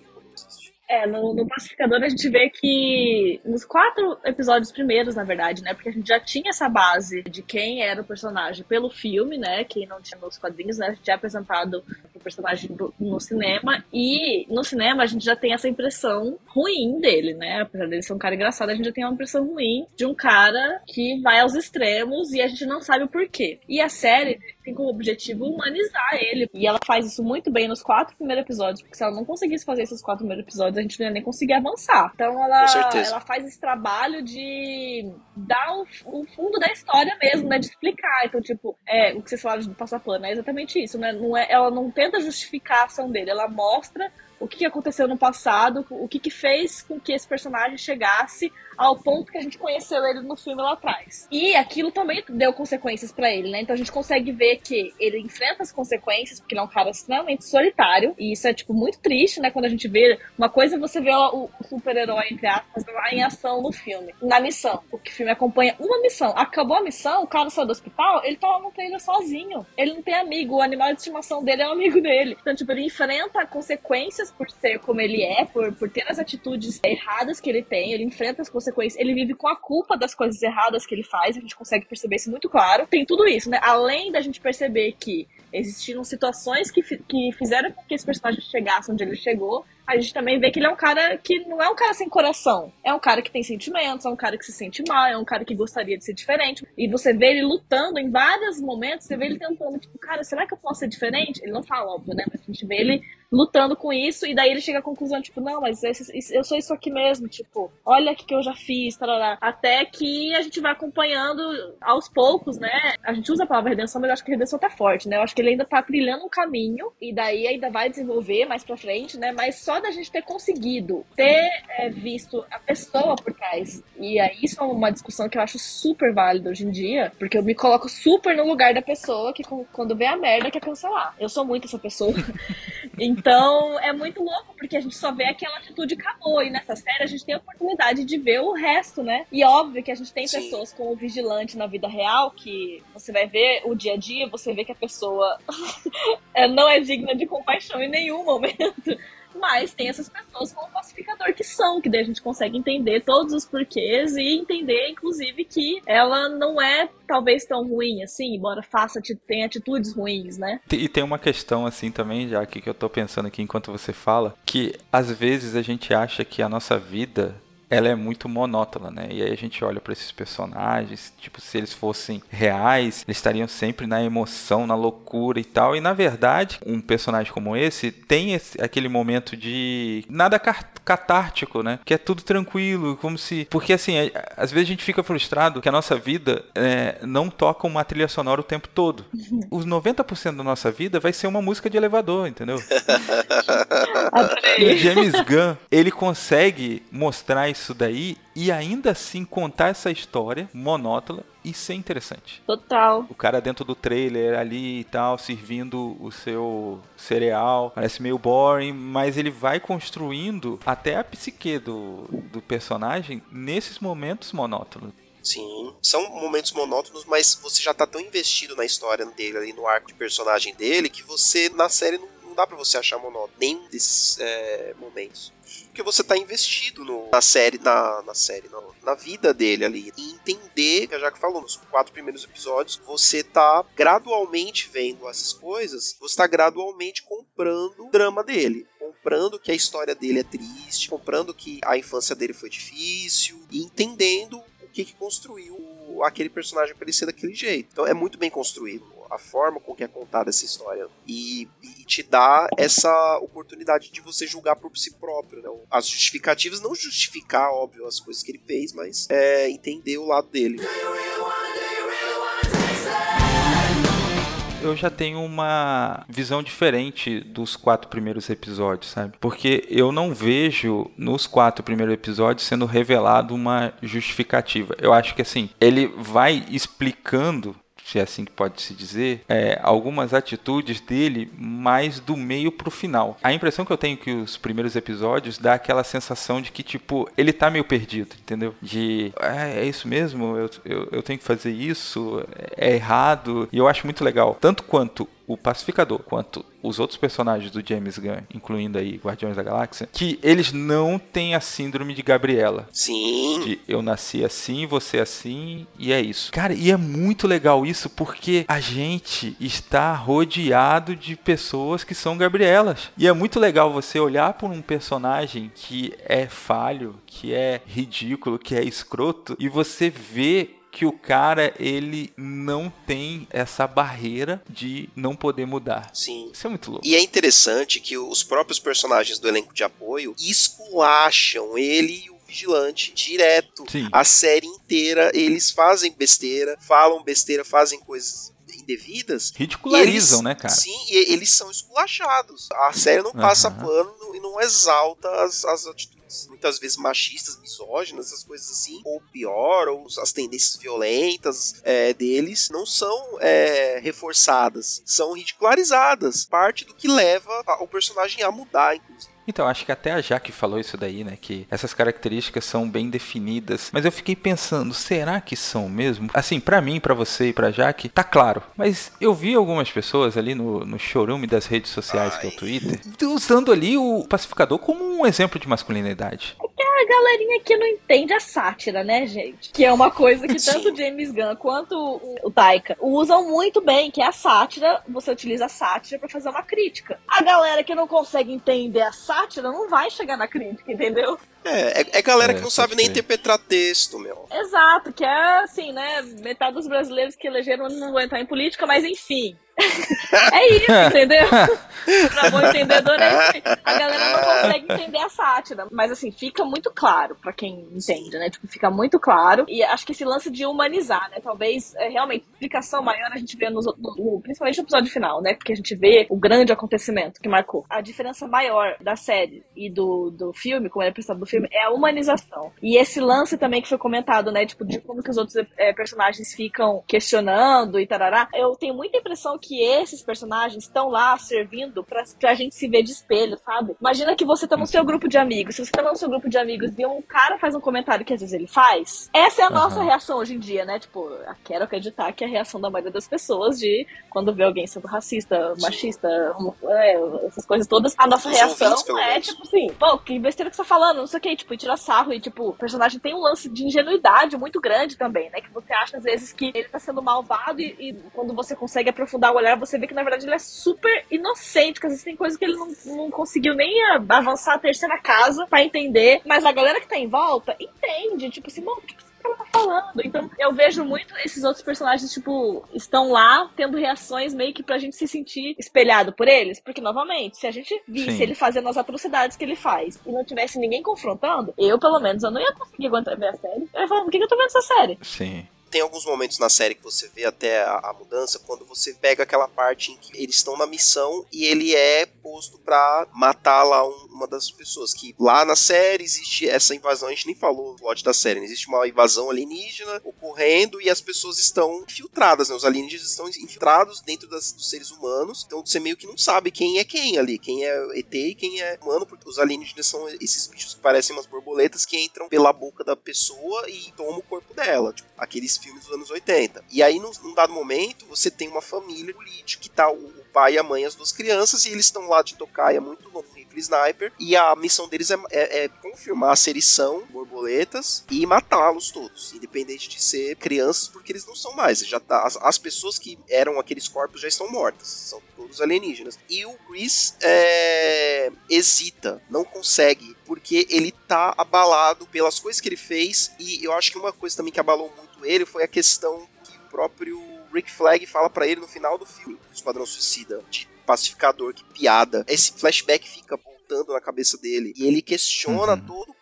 É, no, no, Pacificador a gente vê que nos quatro episódios primeiros, na verdade, né? Porque a gente já tinha essa base de quem era o personagem pelo filme, né? Quem não tinha nos quadrinhos, né? A gente é apresentado o personagem no cinema. E no cinema a gente já tem essa impressão ruim dele, né? Apesar dele ser um cara engraçado, a gente já tem uma impressão ruim de um cara que vai aos extremos e a gente não sabe o porquê. E a série tem como objetivo humanizar ele. E ela faz isso muito bem nos quatro primeiros episódios, porque se ela não conseguisse fazer esses quatro primeiros episódios, a gente não ia nem conseguir avançar. Então ela, ela faz esse trabalho de dar o, o, fundo da história mesmo, né? De explicar. Então, tipo, é, o que vocês falaram de passar pano é exatamente isso, né? Não é, ela não tenta justificar a ação dele, ela mostra o que aconteceu no passado, o que, que fez com que esse personagem chegasse ao ponto que a gente conheceu ele no filme lá atrás. E aquilo também deu consequências para ele, né? Então a gente consegue ver que ele enfrenta as consequências, porque ele é um cara extremamente solitário, e isso é, tipo, muito triste, né? Quando a gente vê. Uma coisa você vê o, o super-herói, entre aspas, lá em ação no filme, na missão. Porque o filme acompanha uma missão. Acabou a missão, o cara saiu do hospital, ele tá lá no trailer sozinho. Ele não tem amigo, o animal de estimação dele é um amigo dele. Então, tipo, ele enfrenta consequências por ser como ele é, por, por ter as atitudes erradas que ele tem, ele enfrenta as consequências, ele vive com a culpa das coisas erradas que ele faz, a gente consegue perceber isso muito claro. Tem tudo isso, né? Além da gente perceber que existiram situações que, que fizeram com que esse personagem chegasse onde ele chegou, a gente também vê que ele é um cara que não é um cara sem coração. É um cara que tem sentimentos, é um cara que se sente mal, é um cara que gostaria de ser diferente. E você vê ele lutando em vários momentos, você vê ele tentando, tipo, cara, será que eu posso ser diferente? Ele não fala, óbvio, né? Mas a gente vê ele lutando com isso, e daí ele chega à conclusão, tipo, não, mas esse, eu sou isso aqui mesmo, tipo, olha o que eu já fiz, tarará. até que a gente vai acompanhando aos poucos, né? A gente usa a palavra redenção, mas eu acho que a redenção tá forte, né? Eu acho que ele ainda tá trilhando um caminho, e daí ainda vai desenvolver mais pra frente, né? Mas só da gente ter conseguido ter é, visto a pessoa por trás, e aí isso é uma discussão que eu acho super válida hoje em dia, porque eu me coloco super no lugar da pessoa que quando vê a merda quer cancelar. Eu sou muito essa pessoa. Então é muito louco, porque a gente só vê aquela atitude acabou. E nessa série a gente tem a oportunidade de ver o resto, né? E óbvio que a gente tem Sim. pessoas como o vigilante na vida real, que você vai ver o dia a dia, você vê que a pessoa é, não é digna de compaixão em nenhum momento. Mas tem essas pessoas com o pacificador que são, que daí a gente consegue entender todos os porquês e entender, inclusive, que ela não é talvez tão ruim assim, embora faça tem atitudes ruins, né? E tem uma questão assim também, já que eu tô pensando aqui enquanto você fala, que às vezes a gente acha que a nossa vida ela é muito monótona, né? E aí a gente olha para esses personagens, tipo, se eles fossem reais, eles estariam sempre na emoção, na loucura e tal. E na verdade, um personagem como esse tem esse, aquele momento de nada catártico, né? Que é tudo tranquilo, como se. Porque assim, às vezes a gente fica frustrado que a nossa vida é, não toca uma trilha sonora o tempo todo. Os 90% da nossa vida vai ser uma música de elevador, entendeu? e o James Gunn, ele consegue mostrar isso daí e ainda assim contar essa história monótona e ser interessante. Total. O cara dentro do trailer ali e tal, servindo o seu cereal, parece meio boring, mas ele vai construindo até a psique do, do personagem nesses momentos monótonos. Sim, são momentos monótonos, mas você já tá tão investido na história dele ali, no arco de personagem dele, que você, na série, não, não dá para você achar monótono nenhum desses é, momentos porque você tá investido no, na série, na, na série, não, na vida dele ali. E entender, que a Jaque falou, nos quatro primeiros episódios, você tá gradualmente vendo essas coisas, você tá gradualmente comprando o drama dele. Comprando que a história dele é triste, comprando que a infância dele foi difícil, e entendendo o que, que construiu aquele personagem para ele ser daquele jeito. Então é muito bem construído a forma com que é contada essa história e, e, te dá essa oportunidade de você julgar por si próprio. Né? As justificativas, não justificar, óbvio, as coisas que ele fez, mas é, entender o lado dele. eu já tenho uma visão diferente dos quatro primeiros episódios, sabe? Porque eu não vejo nos quatro primeiros episódios sendo revelado uma justificativa. Eu acho que assim, ele vai explicando se é assim que pode se dizer, é, algumas atitudes dele mais do meio pro final. A impressão que eu tenho que os primeiros episódios dá aquela sensação de que, tipo, ele tá meio perdido, entendeu? De, é, é isso mesmo, eu, eu, eu tenho que fazer isso, é errado. E eu acho muito legal. Tanto quanto o Pacificador quanto os outros personagens do James Gunn, incluindo aí Guardiões da Galáxia, que eles não têm a síndrome de Gabriela. Sim. De eu nasci assim, você assim, e é isso. Cara, e é muito legal isso porque a gente está rodeado de pessoas que são Gabrielas. E é muito legal você olhar por um personagem que é falho, que é ridículo, que é escroto, e você ver que o cara ele não tem essa barreira de não poder mudar. Sim. Isso é muito louco. E é interessante que os próprios personagens do elenco de apoio esculacham ele e o vigilante direto. Sim. A série inteira eles fazem besteira, falam besteira, fazem coisas indevidas. Ridicularizam, eles, né, cara? Sim, e eles são esculachados. A série não passa uhum. pano e não exalta as, as atitudes muitas vezes machistas, misóginas, essas coisas assim, ou pior, ou as tendências violentas é, deles não são é, reforçadas, são ridicularizadas. Parte do que leva o personagem a mudar, inclusive. Então, acho que até a Jaque falou isso daí, né? Que essas características são bem definidas. Mas eu fiquei pensando, será que são mesmo? Assim, para mim, para você e pra Jaque, tá claro. Mas eu vi algumas pessoas ali no, no showroom das redes sociais, Ai. que é o Twitter, usando ali o pacificador como um exemplo de masculinidade. A galerinha que não entende a sátira, né, gente? Que é uma coisa que tanto o James Gunn quanto o, Taika usam muito bem, que é a sátira. Você utiliza a sátira pra fazer uma crítica. A galera que não consegue entender a sátira não vai chegar na crítica, entendeu? É, é, é galera É, que não sabe nem interpretar texto, meu. Exato, que é assim, né? Metade dos brasileiros que elegeram não vão entrar em política, mas enfim. É isso, entendeu? pra bom entendedor é. A galera não consegue entender a sátira. Mas assim, fica muito claro pra quem entende, né? Tipo, fica muito claro. E acho que esse lance de humanizar, né? Talvez é, realmente explicação maior a gente vê nos, no, principalmente no episódio final, né? Porque a gente vê o grande acontecimento que marcou. A diferença maior da série e do, do filme, como é apresentado do filme, é a humanização. E esse lance também que foi comentado, né? Tipo, de como que os outros é, personagens ficam questionando e tarará. Eu tenho muita impressão que esses personagens estão lá servindo pra, pra gente se ver de espelho, sabe? Imagina que você tá no seu grupo de amigos. Se você tá no seu grupo de amigos e um cara faz um comentário que às vezes ele faz, essa é a nossa Aham. reação hoje em dia, né? Tipo, eu quero acreditar que é a reação da maioria das pessoas de quando vê alguém sendo racista, machista, é, essas coisas todas, a nossa Os reação ouvintes, é tipo assim, pô, que besteira que você tá falando, não sei o que, tipo, e tira sarro e tipo, o personagem tem um lance de ingenuidade muito grande também, né? Que você acha às vezes que ele tá sendo malvado e, e quando você consegue aprofundar o olhar, você vê que na verdade ele é super inocente, que às vezes tem coisas que ele não, não conseguiu nem avançar a terceira casa pra entender, mas a galera que tá em volta entende, tipo assim, mano, o que cara tá falando? Então eu vejo muito esses outros personagens, tipo, estão lá tendo reações meio que pra gente se sentir espelhado por eles, porque novamente, se a gente visse Sim. ele fazendo as atrocidades que ele faz e não tivesse ninguém confrontando, eu pelo menos eu não ia conseguir aguentar ver a série. Eu ia falar, por que que eu tô vendo essa série? Sim. Tem alguns momentos na série que você vê até a, a mudança, quando você pega aquela parte em que eles estão na missão e ele é posto pra matar lá um- uma das pessoas. Que lá na série existe essa invasão, a gente nem falou o plot da série, né? existe uma invasão alienígena ocorrendo e as pessoas estão infiltradas, né? Os alienígenas estão infiltrados dentro das- dos seres humanos, então você meio que não sabe quem é quem ali, quem é ET e quem é humano, porque os alienígenas são esses bichos que parecem umas borboletas que entram pela boca da pessoa e tomam o corpo dela, tipo, aqueles filmes dos anos 80. E aí, num, num dado momento, você tem uma família política que tá o, pai e a mãe, as duas crianças, e eles estão lá de tocaia muito louco, rifle sniper, e a missão deles é, é- é confirmar se eles são borboletas e matá-los todos, independente de ser crianças, porque eles não são mais. Já tá, as, as pessoas que eram aqueles corpos já estão mortas, são todos alienígenas. E o Chris é, hesita, não consegue, porque ele tá abalado pelas coisas que ele fez, e eu acho que uma coisa também que abalou muito ele foi a questão que o próprio Rick Flag fala pra ele no final do filme, Esquadrão Suicida, de pacificador, que piada. Esse flashback fica voltando na cabeça dele, e ele questiona Uhum. todo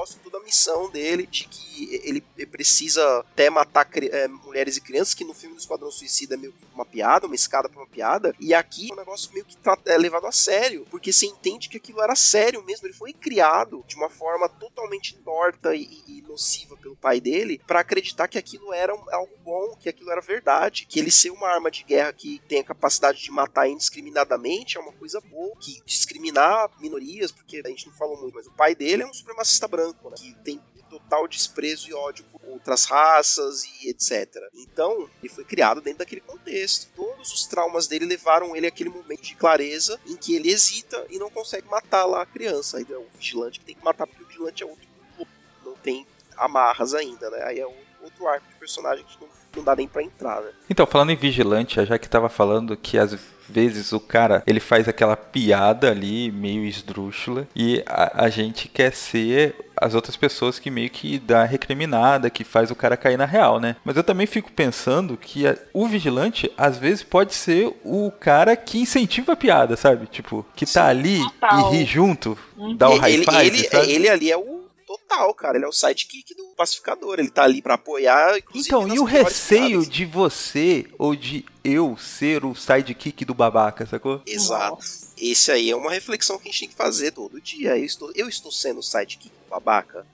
o, o propósito da missão dele, de que ele precisa até matar é, mulheres e crianças, que no filme do Esquadrão Suicida é meio que uma piada, uma escada pra uma piada, e aqui é um negócio meio que tra- é levado a sério, porque você entende que aquilo era sério mesmo, ele foi criado de uma forma totalmente torta e, e nociva pelo pai dele, pra acreditar que aquilo era algo bom, que aquilo era verdade, que ele ser uma arma de guerra que tem a capacidade de matar indiscriminadamente é uma coisa boa, que discriminar minorias, porque a gente não falou muito, mas o pai dele é um supremacista branco, né, que tem total desprezo e ódio por outras raças e etc. Então, ele foi criado dentro daquele contexto. Todos os traumas dele levaram ele àquele momento de clareza em que ele hesita e não consegue matar lá a criança. Aí é o vigilante que tem que matar, porque o vigilante é outro não tem amarras ainda, né? Aí é outro, outro arco de personagem que não, não dá nem pra entrar, né? Então, falando em vigilante, já que tava falando que às vezes o cara ele faz aquela piada ali, meio esdrúxula, e a, a gente quer ser as outras pessoas que meio que dá recriminada, que faz o cara cair na real, né? Mas eu também fico pensando que a- o vigilante, às vezes, pode ser o cara que incentiva a piada, sabe? Tipo, que tá ali total. e ri junto, dá o high ele, five, ele, sabe? ele ali é o total, cara. Ele é o sidekick do pacificador. Ele tá ali pra apoiar, Então, e o receio de você ou de eu ser o sidekick do babaca, sacou? Exato. Nossa. Esse aí é uma reflexão que a gente tem que fazer todo dia. Eu estou, eu estou sendo o sidekick do babaca?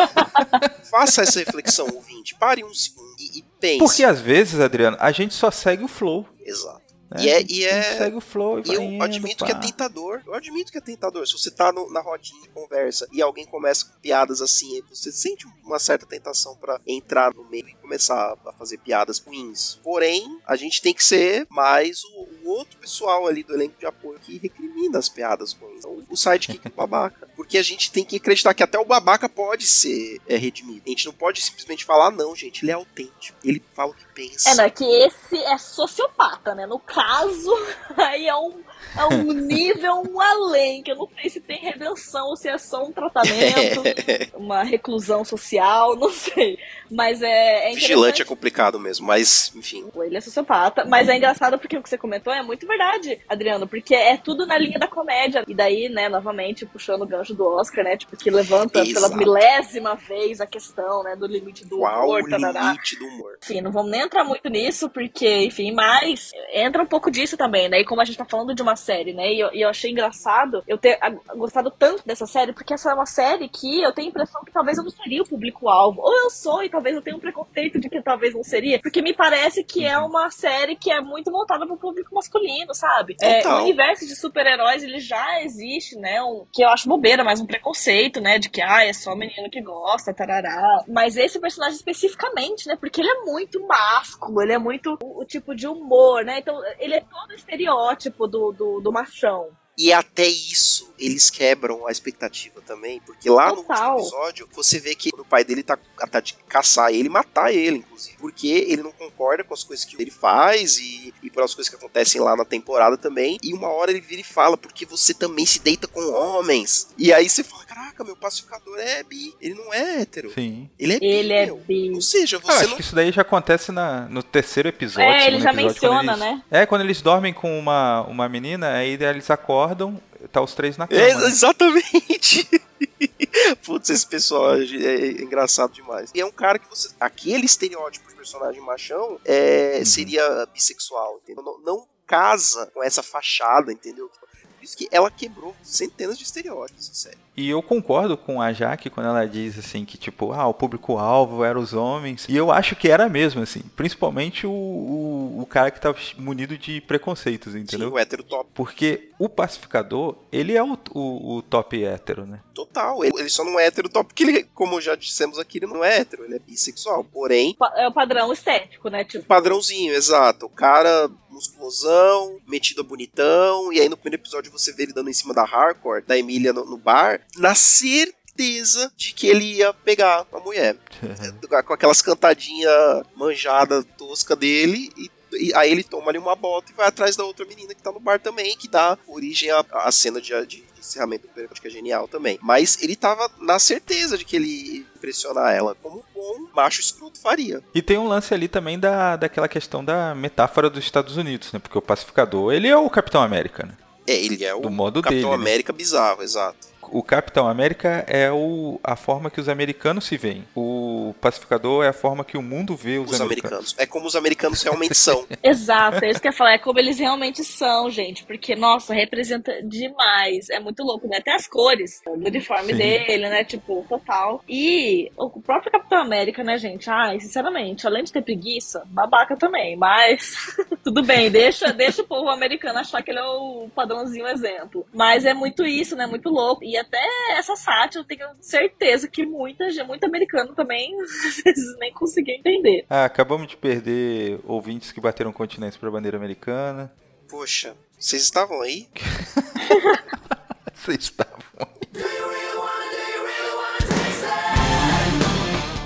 Faça essa reflexão, ouvinte. Pare um segundo e, e pense. Porque às vezes, Adriano, a gente só segue o flow. Exato. Né? E é, e é, segue o flow e E eu indo, admito pá. que é tentador. Eu admito que é tentador. Se você tá no- na rodinha de conversa e alguém começa com piadas assim, você sente uma certa tentação pra entrar no meio e começar a fazer piadas ruins. Porém, a gente tem que ser mais o, o outro pessoal ali do elenco de apoio que recrimina as piadas ruins. Então, o sidekick do babaca. Porque a gente tem que acreditar que até o babaca pode ser é, redimido. A gente não pode simplesmente falar, não, gente, ele é autêntico. Ele fala o que pensa. É, não, é que esse é sociopata, né? No caso, aí é um, é um nível um além, que eu não sei se tem redenção ou se é só um tratamento, uma reclusão social, não sei. Mas é, é Vigilante é complicado mesmo, mas enfim. Ele é sociopata, mas é engraçado porque o que você comentou é muito verdade, Adriano, porque é tudo na linha da comédia. E daí, né, novamente, puxando o gancho do Oscar, né, tipo, que levanta Exato. pela milésima vez a questão, né, do limite do Qual humor. o limite do humor? Enfim, não vamos nem entrar muito nisso, porque, enfim, mas entra um pouco disso também, né, e como a gente tá falando de uma série, né, e eu, e eu achei engraçado eu ter gostado tanto dessa série, porque essa é uma série que eu tenho a impressão que talvez eu não seria o público-alvo, ou eu sou e talvez eu tenha um preconceito de que talvez não seria, porque me parece que é uma série que é muito voltada para o público masculino, sabe? É, o universo de super-heróis ele já existe, né? Um, que eu acho bobeira, mas um preconceito, né? De que ah, é só menino que gosta, tarará. Mas esse personagem especificamente, né? Porque ele é muito másculo, ele é muito o, o tipo de humor, né? Então ele é todo estereótipo do, do, do machão. E até isso eles quebram a expectativa também, porque lá Total. no último episódio você vê que o pai dele tá, tá de caçar ele, matar ele, inclusive, porque ele não concorda com as coisas que ele faz e, e pelas coisas que acontecem lá na temporada também. E uma hora ele vira e fala, porque você também se deita com homens. E aí você fala, caraca, meu pacificador é bi, ele não é hétero. Sim. Ele é bi. Ele é bi. Ou seja, você Eu acho não... que isso daí já acontece na, no terceiro episódio. É, ele já episódio, menciona, eles, né? É, quando eles dormem com uma, uma menina, aí eles acordam, tá os três na cama. É, exatamente. Putz, esse pessoal é, é engraçado demais. E é um cara que você. Aquele estereótipo de personagem machão é, uhum. seria bissexual, entendeu? Não, não casa com essa fachada, entendeu? Por isso que ela quebrou centenas de estereótipos, sério. E eu concordo com a Jaque quando ela diz assim que, tipo, ah, o público-alvo eram os homens. E eu acho que era mesmo, assim. Principalmente o, o, o cara que tava munido de preconceitos, entendeu? Sim, o hétero top. Porque o pacificador, ele é o, o, o top hétero, né? Total. Ele, ele, só não é hétero top porque ele, como já dissemos aqui, ele não é hétero, ele é bissexual. Porém. É o padrão estético, né? Tipo... Padrãozinho, exato. O cara musculosão, metido a bonitão, e aí no primeiro episódio você vê ele dando em cima da hardcore, da Emília no, no bar, na certeza de que ele ia pegar a mulher. com aquelas cantadinhas manjada tosca dele e e aí ele toma ali uma bota e vai atrás da outra menina que tá no bar também, que dá origem à, à cena de, de, de encerramento do periódico, que é genial também. Mas ele tava na certeza de que ele ia impressionar ela, como um bom macho escroto faria. E tem um lance ali também da, daquela questão da metáfora dos Estados Unidos, né? Porque o pacificador, ele é o Capitão América, né? É, ele é o do modo Capitão dele, né? América né? bizarro, exato o Capitão América é o, a forma que os americanos se veem. O pacificador é a forma que o mundo vê os, os americanos. americanos. É como os americanos realmente são. Exato, é isso que eu ia falar. É como eles realmente são, gente. Porque, nossa, representa demais. É muito louco, né? Até as cores do uniforme Sim. dele, né? Tipo, total. E o próprio Capitão América, né, gente? Ai, sinceramente, além de ter preguiça, babaca também. Mas tudo bem, deixa, deixa o povo americano achar que ele é o padrãozinho exemplo. Mas é muito isso, né? Muito louco. E até essa sátira eu tenho certeza que muita gente, muito americano também às vezes nem conseguia entender. Ah, acabamos de perder ouvintes que bateram continentes para a bandeira americana. Poxa, vocês estavam aí? vocês estavam aí.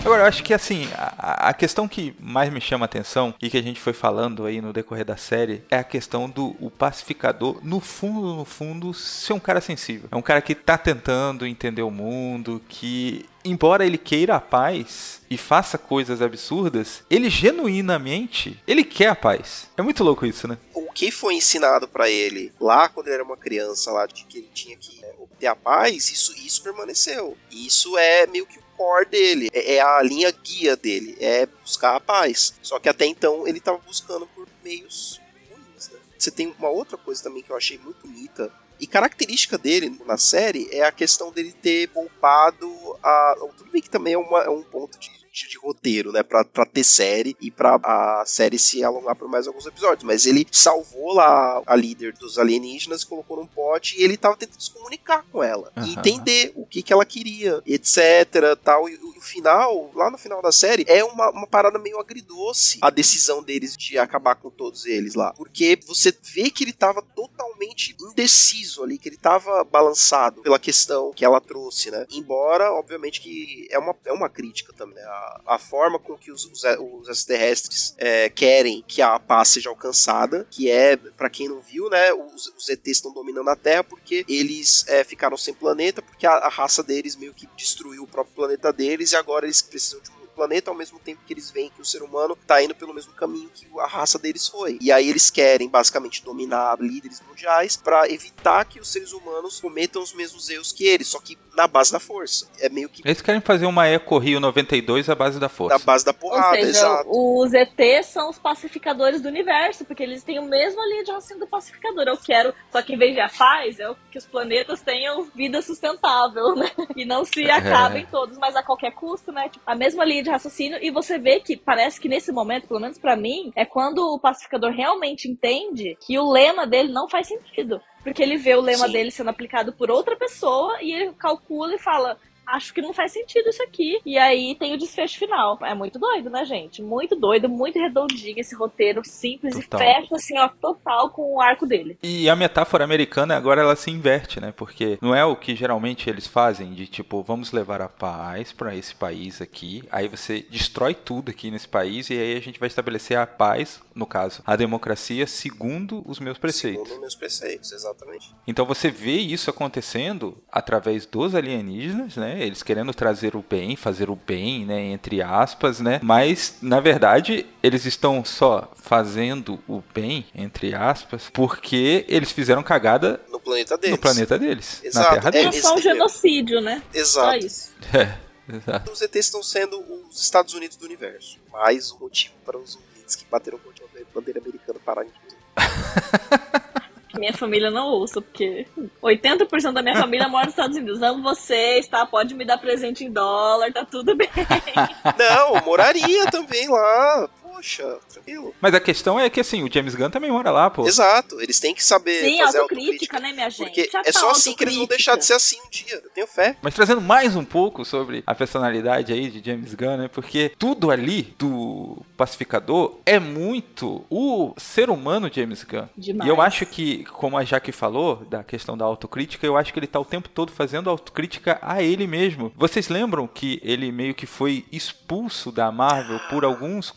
Agora, eu acho que assim, a, a, questão que mais me chama a atenção e que a gente foi falando aí no decorrer da série é a questão do o pacificador, no fundo, no fundo, ser um cara sensível. É um cara que tá tentando entender o mundo, que embora ele queira a paz e faça coisas absurdas, ele genuinamente, ele quer a paz. É muito louco isso, né? O que foi ensinado para ele lá quando ele era uma criança, lá de que ele tinha que é, obter a paz, isso, isso permaneceu. Isso é meio que core dele, é, é a linha guia dele, é buscar a paz. Só que até então ele estava buscando por meios ruins. Né? Você tem uma outra coisa também que eu achei muito bonita e característica dele na série é a questão dele ter poupado a. Tudo bem que também é, uma, é um ponto de de, roteiro, né? Pra, pra ter série e pra a série se alongar por mais alguns episódios. Mas ele salvou lá a líder dos alienígenas, colocou num pote e ele tava tentando se comunicar com ela. E Aham. entender o que, que ela queria, etc. tal. E o, o final, lá no final da série, é uma, uma parada meio agridoce a decisão deles de acabar com todos eles lá. Porque você vê que ele tava totalmente indeciso ali, que ele tava balançado pela questão que ela trouxe, né? Embora, obviamente, que é uma, é uma crítica também, né? A, forma com que os, os, os extraterrestres é, querem que a paz seja alcançada, que é, pra quem não viu, né? Os, os ETs estão dominando a Terra porque eles é, ficaram sem planeta, porque a, a raça deles meio que destruiu o próprio planeta deles e agora eles precisam de planeta ao mesmo tempo que eles veem que o ser humano tá indo pelo mesmo caminho que a raça deles foi. E aí eles querem basicamente dominar líderes mundiais para evitar que os seres humanos cometam os mesmos erros que eles, só que na base da força. É meio que Eles querem fazer uma Eco Rio 92 à base da força. na base da Ou porrada, seja, exato. os ETs são os pacificadores do universo, porque eles têm o mesmo linha de raciocínio do pacificador. Eu quero, só que em vez de a paz, é o que os planetas tenham vida sustentável, né? E não se acabem todos, mas a qualquer custo, né? Tipo, a mesma linha de raciocínio. E você vê que parece que nesse momento, pelo menos pra mim, é quando o pacificador realmente entende que o lema dele não faz sentido. Porque ele vê o lema Sim. dele sendo aplicado por outra pessoa e ele calcula e fala: acho que não faz sentido isso aqui. E aí tem o desfecho final. É muito doido, né, gente? Muito doido, muito redondinho esse roteiro, simples Total. e fecha, assim, ó, total com o arco dele. E a metáfora americana agora ela se inverte, né? Porque não é o que geralmente eles fazem de tipo, vamos levar a paz pra esse país aqui, aí você destrói tudo aqui nesse país e aí a gente vai estabelecer a paz, no caso, a democracia segundo os meus preceitos. Segundo meus preceitos, exatamente. Então você vê isso acontecendo através dos alienígenas, né? Eles querendo trazer o bem, fazer o bem, né? Entre aspas, né? Mas na verdade eles estão só fazendo o bem, entre aspas, porque eles fizeram cagada No planeta deles. no planeta deles, Exato. na terra É, deles. É só um esse- genocídio, né? Só Exato. isso. É, exato. Os ETs estão sendo os Estados Unidos do universo. Mais um motivo para os ouvintes que bateram com a bandeira americana pararem de minha família não ouça, porque 80% da minha família mora nos Estados Unidos. Amo vocês, tá? Pode me dar presente em dólar, tá tudo bem. Não, moraria também lá. Poxa, tranquilo. Mas a questão é que assim, o James Gunn também mora lá, pô. Exato, eles têm que saber Sim, fazer autocrítica, né, minha gente? Porque Já é tá só assim que eles vão autocrítica. deixar de ser assim um dia. Eu tenho fé. Mas trazendo mais um pouco sobre a personalidade aí de James Gunn, né? Porque tudo ali do pacificador é muito o ser humano James Gunn. Demais. E eu acho que, como a Jaque falou, da questão da autocrítica, eu acho que ele tá o tempo todo fazendo autocrítica a ele mesmo. Vocês lembram que ele meio que foi expulso da Marvel por alguns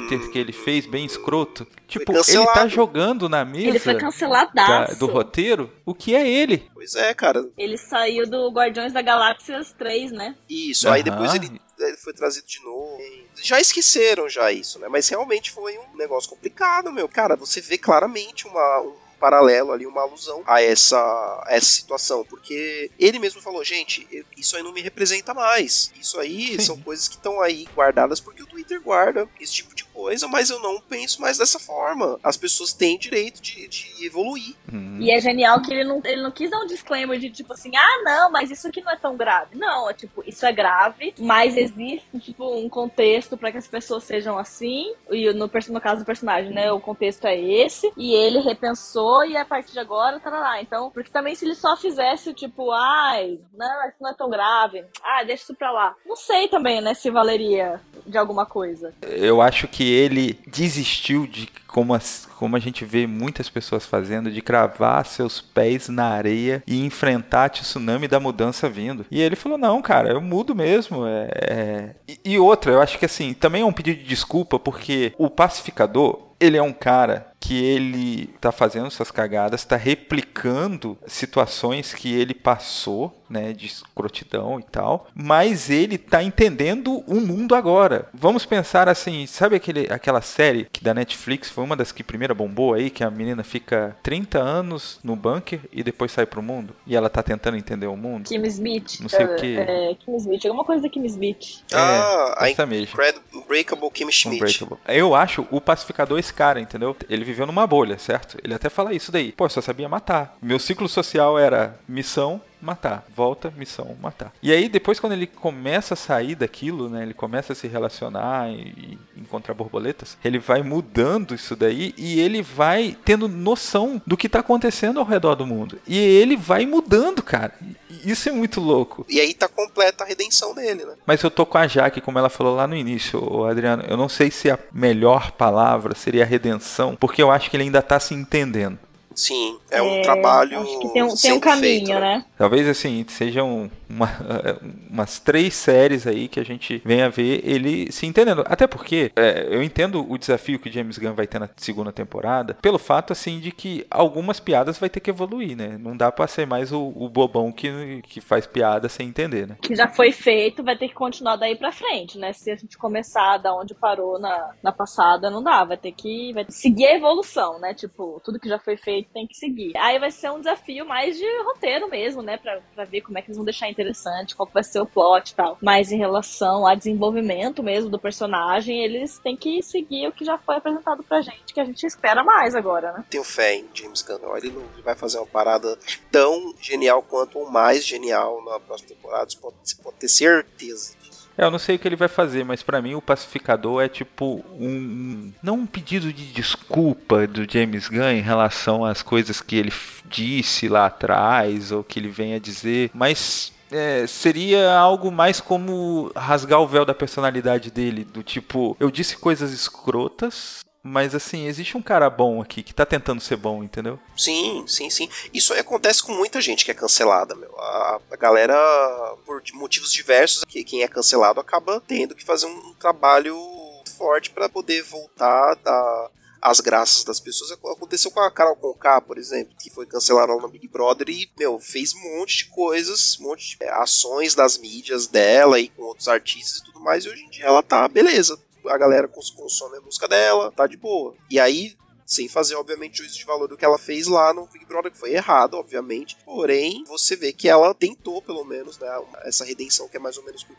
Twitter que ele fez bem escroto? Tipo, ele tá. Ele jogando na foi mesa da- canceladaço. do roteiro o que é ele. Pois é, cara. Ele saiu do Guardiões da Galáxia 3, né? Isso. Aí Aham. depois ele, ele foi trazido de novo. Já esqueceram já isso, né? Mas realmente foi um negócio complicado, meu. Cara, você vê claramente uma, um paralelo ali, uma alusão a essa, a essa situação. Porque ele mesmo falou, gente, isso aí não me representa mais. Isso aí Sim. são coisas que estão aí guardadas porque o Twitter guarda esse tipo de coisa, mas eu não penso mais dessa forma. As pessoas têm direito de, de evoluir. Hum. E é genial que ele não, ele não quis dar um disclaimer de tipo assim, ah, não, mas isso aqui não é tão grave. Não, é tipo, isso é grave, mas existe, tipo, um contexto pra que as pessoas sejam assim. E no, no caso do personagem, né, o contexto é esse. E ele repensou e a partir de agora, tá lá. Então, porque também se ele só fizesse, tipo, ai, não, isso não é tão grave. Ah, deixa isso pra lá. Não sei também, né, se valeria de alguma coisa. Eu acho que ele desistiu de, como, as- como a gente vê muitas pessoas fazendo, de cravar seus pés na areia e enfrentar tsunami da mudança vindo. E ele falou: não, cara, eu mudo mesmo. é- é." E, e outra, eu acho que assim, também é um pedido de desculpa, porque o pacificador. Ele é um cara que ele tá fazendo suas cagadas, tá replicando situações que ele passou, né, de escrotidão e tal, mas ele tá entendendo o mundo agora. Vamos pensar assim, sabe aquele, aquela série que da Netflix foi uma das que primeiro bombou aí, que a menina fica 30 anos no bunker e depois sai pro mundo, e ela tá tentando entender o mundo? Kim Smith. Não sei o é, quê. É, Kim Smith, alguma coisa da Kim Smith. ah, a essa mesmo. Unbreakable Kim Schmidt. Unbreakable. Eu acho o pacificador esse cara, entendeu? Ele viveu numa bolha, certo? Ele até fala isso daí. Pô, eu só sabia matar. Meu ciclo social era missão, matar. Volta, missão, matar. E aí, depois, quando ele começa a sair daquilo, né? Ele começa a se relacionar e, e encontrar borboletas, ele vai mudando isso daí e ele vai tendo noção do que tá acontecendo ao redor do mundo. E ele vai mudando, cara. Isso é muito louco. E aí tá completa a redenção dele, né? Mas eu tô com a Jaque, como ela falou lá no início, o Adriano. Eu não sei se a melhor palavra seria redenção, porque eu acho que ele ainda tá se entendendo. Sim, é um é, trabalho. Acho que tem um, tem um caminho, feito, né? Talvez assim, sejam uma, umas três séries aí que a gente venha ver ele se entendendo. Até porque é, eu entendo o desafio que James Gunn vai ter na segunda temporada, pelo fato assim de que algumas piadas vai ter que evoluir, né? Não dá pra ser mais o, o bobão que, que faz piada sem entender, né? Que já foi feito, vai ter que continuar daí pra frente, né? Se a gente começar da onde parou na, na passada, não dá. Vai ter que vai seguir a evolução, né? Tipo, tudo que já foi feito tem que seguir. Aí vai ser um desafio mais de roteiro mesmo, né? Pra, pra ver como é que eles vão deixar interessante, qual vai ser o plot e tal. Mas em relação a desenvolvimento mesmo do personagem, eles têm que seguir o que já foi apresentado pra gente, que a gente espera mais agora, né? Tenho fé em James Gunn. Ele, não, vai fazer uma parada tão genial quanto ou mais genial na próxima temporada. Você pode, você pode ter certeza é, eu não sei o que ele vai fazer, mas para mim o pacificador é tipo um. Não um pedido de desculpa do James Gunn em relação às coisas que ele disse lá atrás ou que ele vem a dizer, mas é, seria algo mais como rasgar o véu da personalidade dele, do tipo, eu disse coisas escrotas, mas assim, existe um cara bom aqui que tá tentando ser bom, entendeu? Sim, sim, sim. Isso acontece com muita gente que é cancelada, meu. A, a galera, por motivos diversos, que quem é cancelado acaba tendo que fazer um, trabalho forte para poder voltar da as graças das pessoas. Aconteceu com a Carol Conká, por exemplo, que foi cancelada no Big Brother e, meu, fez um monte de coisas, um monte de é, ações das mídias dela e com outros artistas e tudo mais, e hoje em dia ela tá, beleza, a galera consome a música dela, tá de boa. E aí, sem fazer, obviamente, juízo de valor do que ela fez lá no Big Brother, que foi errado, obviamente. Porém, você vê que ela tentou, pelo menos, né, essa redenção que é mais ou menos o que o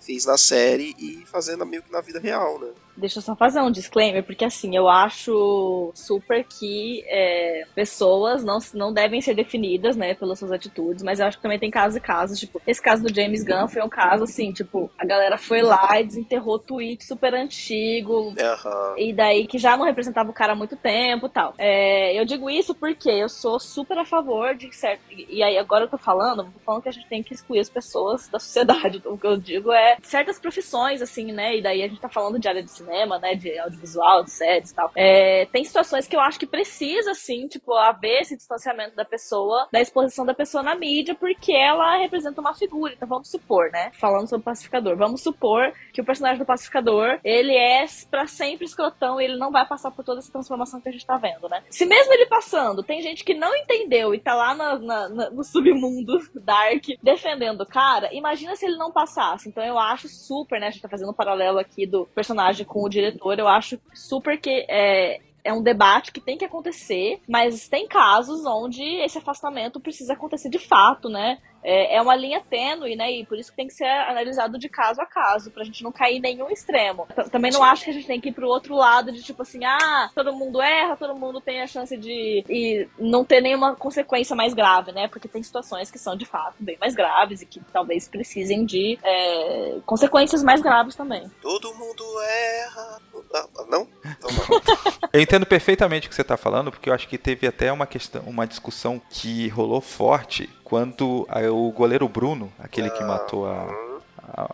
fez na série e fazendo meio que na vida real, né? Deixa eu só fazer um disclaimer, porque assim, eu acho super que é, pessoas não, não devem ser definidas, né, pelas suas atitudes, mas eu acho que também tem casos e casos, tipo, esse caso do James Gunn foi um caso assim, tipo, a galera foi lá e desenterrou tweet super antigo, uhum. e daí que já não representava o cara há muito tempo tal. É, eu digo isso porque eu sou super a favor de certo. E aí agora eu tô falando, tô falando que a gente tem que excluir as pessoas da sociedade. O que eu digo é certas profissões, assim, né? E daí a gente tá falando de área de cinema, né, de audiovisual, de séries e tal. É, tem situações que eu acho que precisa, assim, tipo, haver esse distanciamento da pessoa, da exposição da pessoa na mídia, porque ela representa uma figura. Então vamos supor, né, falando sobre o pacificador, vamos supor que o personagem do pacificador, ele é para sempre escrotão e ele não vai passar por toda essa transformação que a gente tá vendo, né? Se mesmo ele passando, tem gente que não entendeu e tá lá na, na, no submundo dark defendendo o cara, imagina se ele não passasse. Então eu acho super, né, a gente tá fazendo um paralelo aqui do personagem com o diretor, eu acho super que é, é um debate que tem que acontecer, mas tem casos onde esse afastamento precisa acontecer de fato, né? É, é uma linha tênue, né? E por isso que tem que ser analisado de caso a caso, pra gente não cair em nenhum extremo. T Também não acho que a gente tem que ir pro outro lado de tipo assim, ah, todo mundo erra, todo mundo tem a chance de e não ter nenhuma consequência mais grave, né? Porque tem situações que são de fato bem mais graves e que talvez precisem de é, consequências mais graves também. Todo mundo erra. Ah, não? Então não. eu entendo perfeitamente o que você está falando, porque eu acho que teve até uma questão, uma discussão que rolou forte quando o goleiro Bruno, aquele que matou a,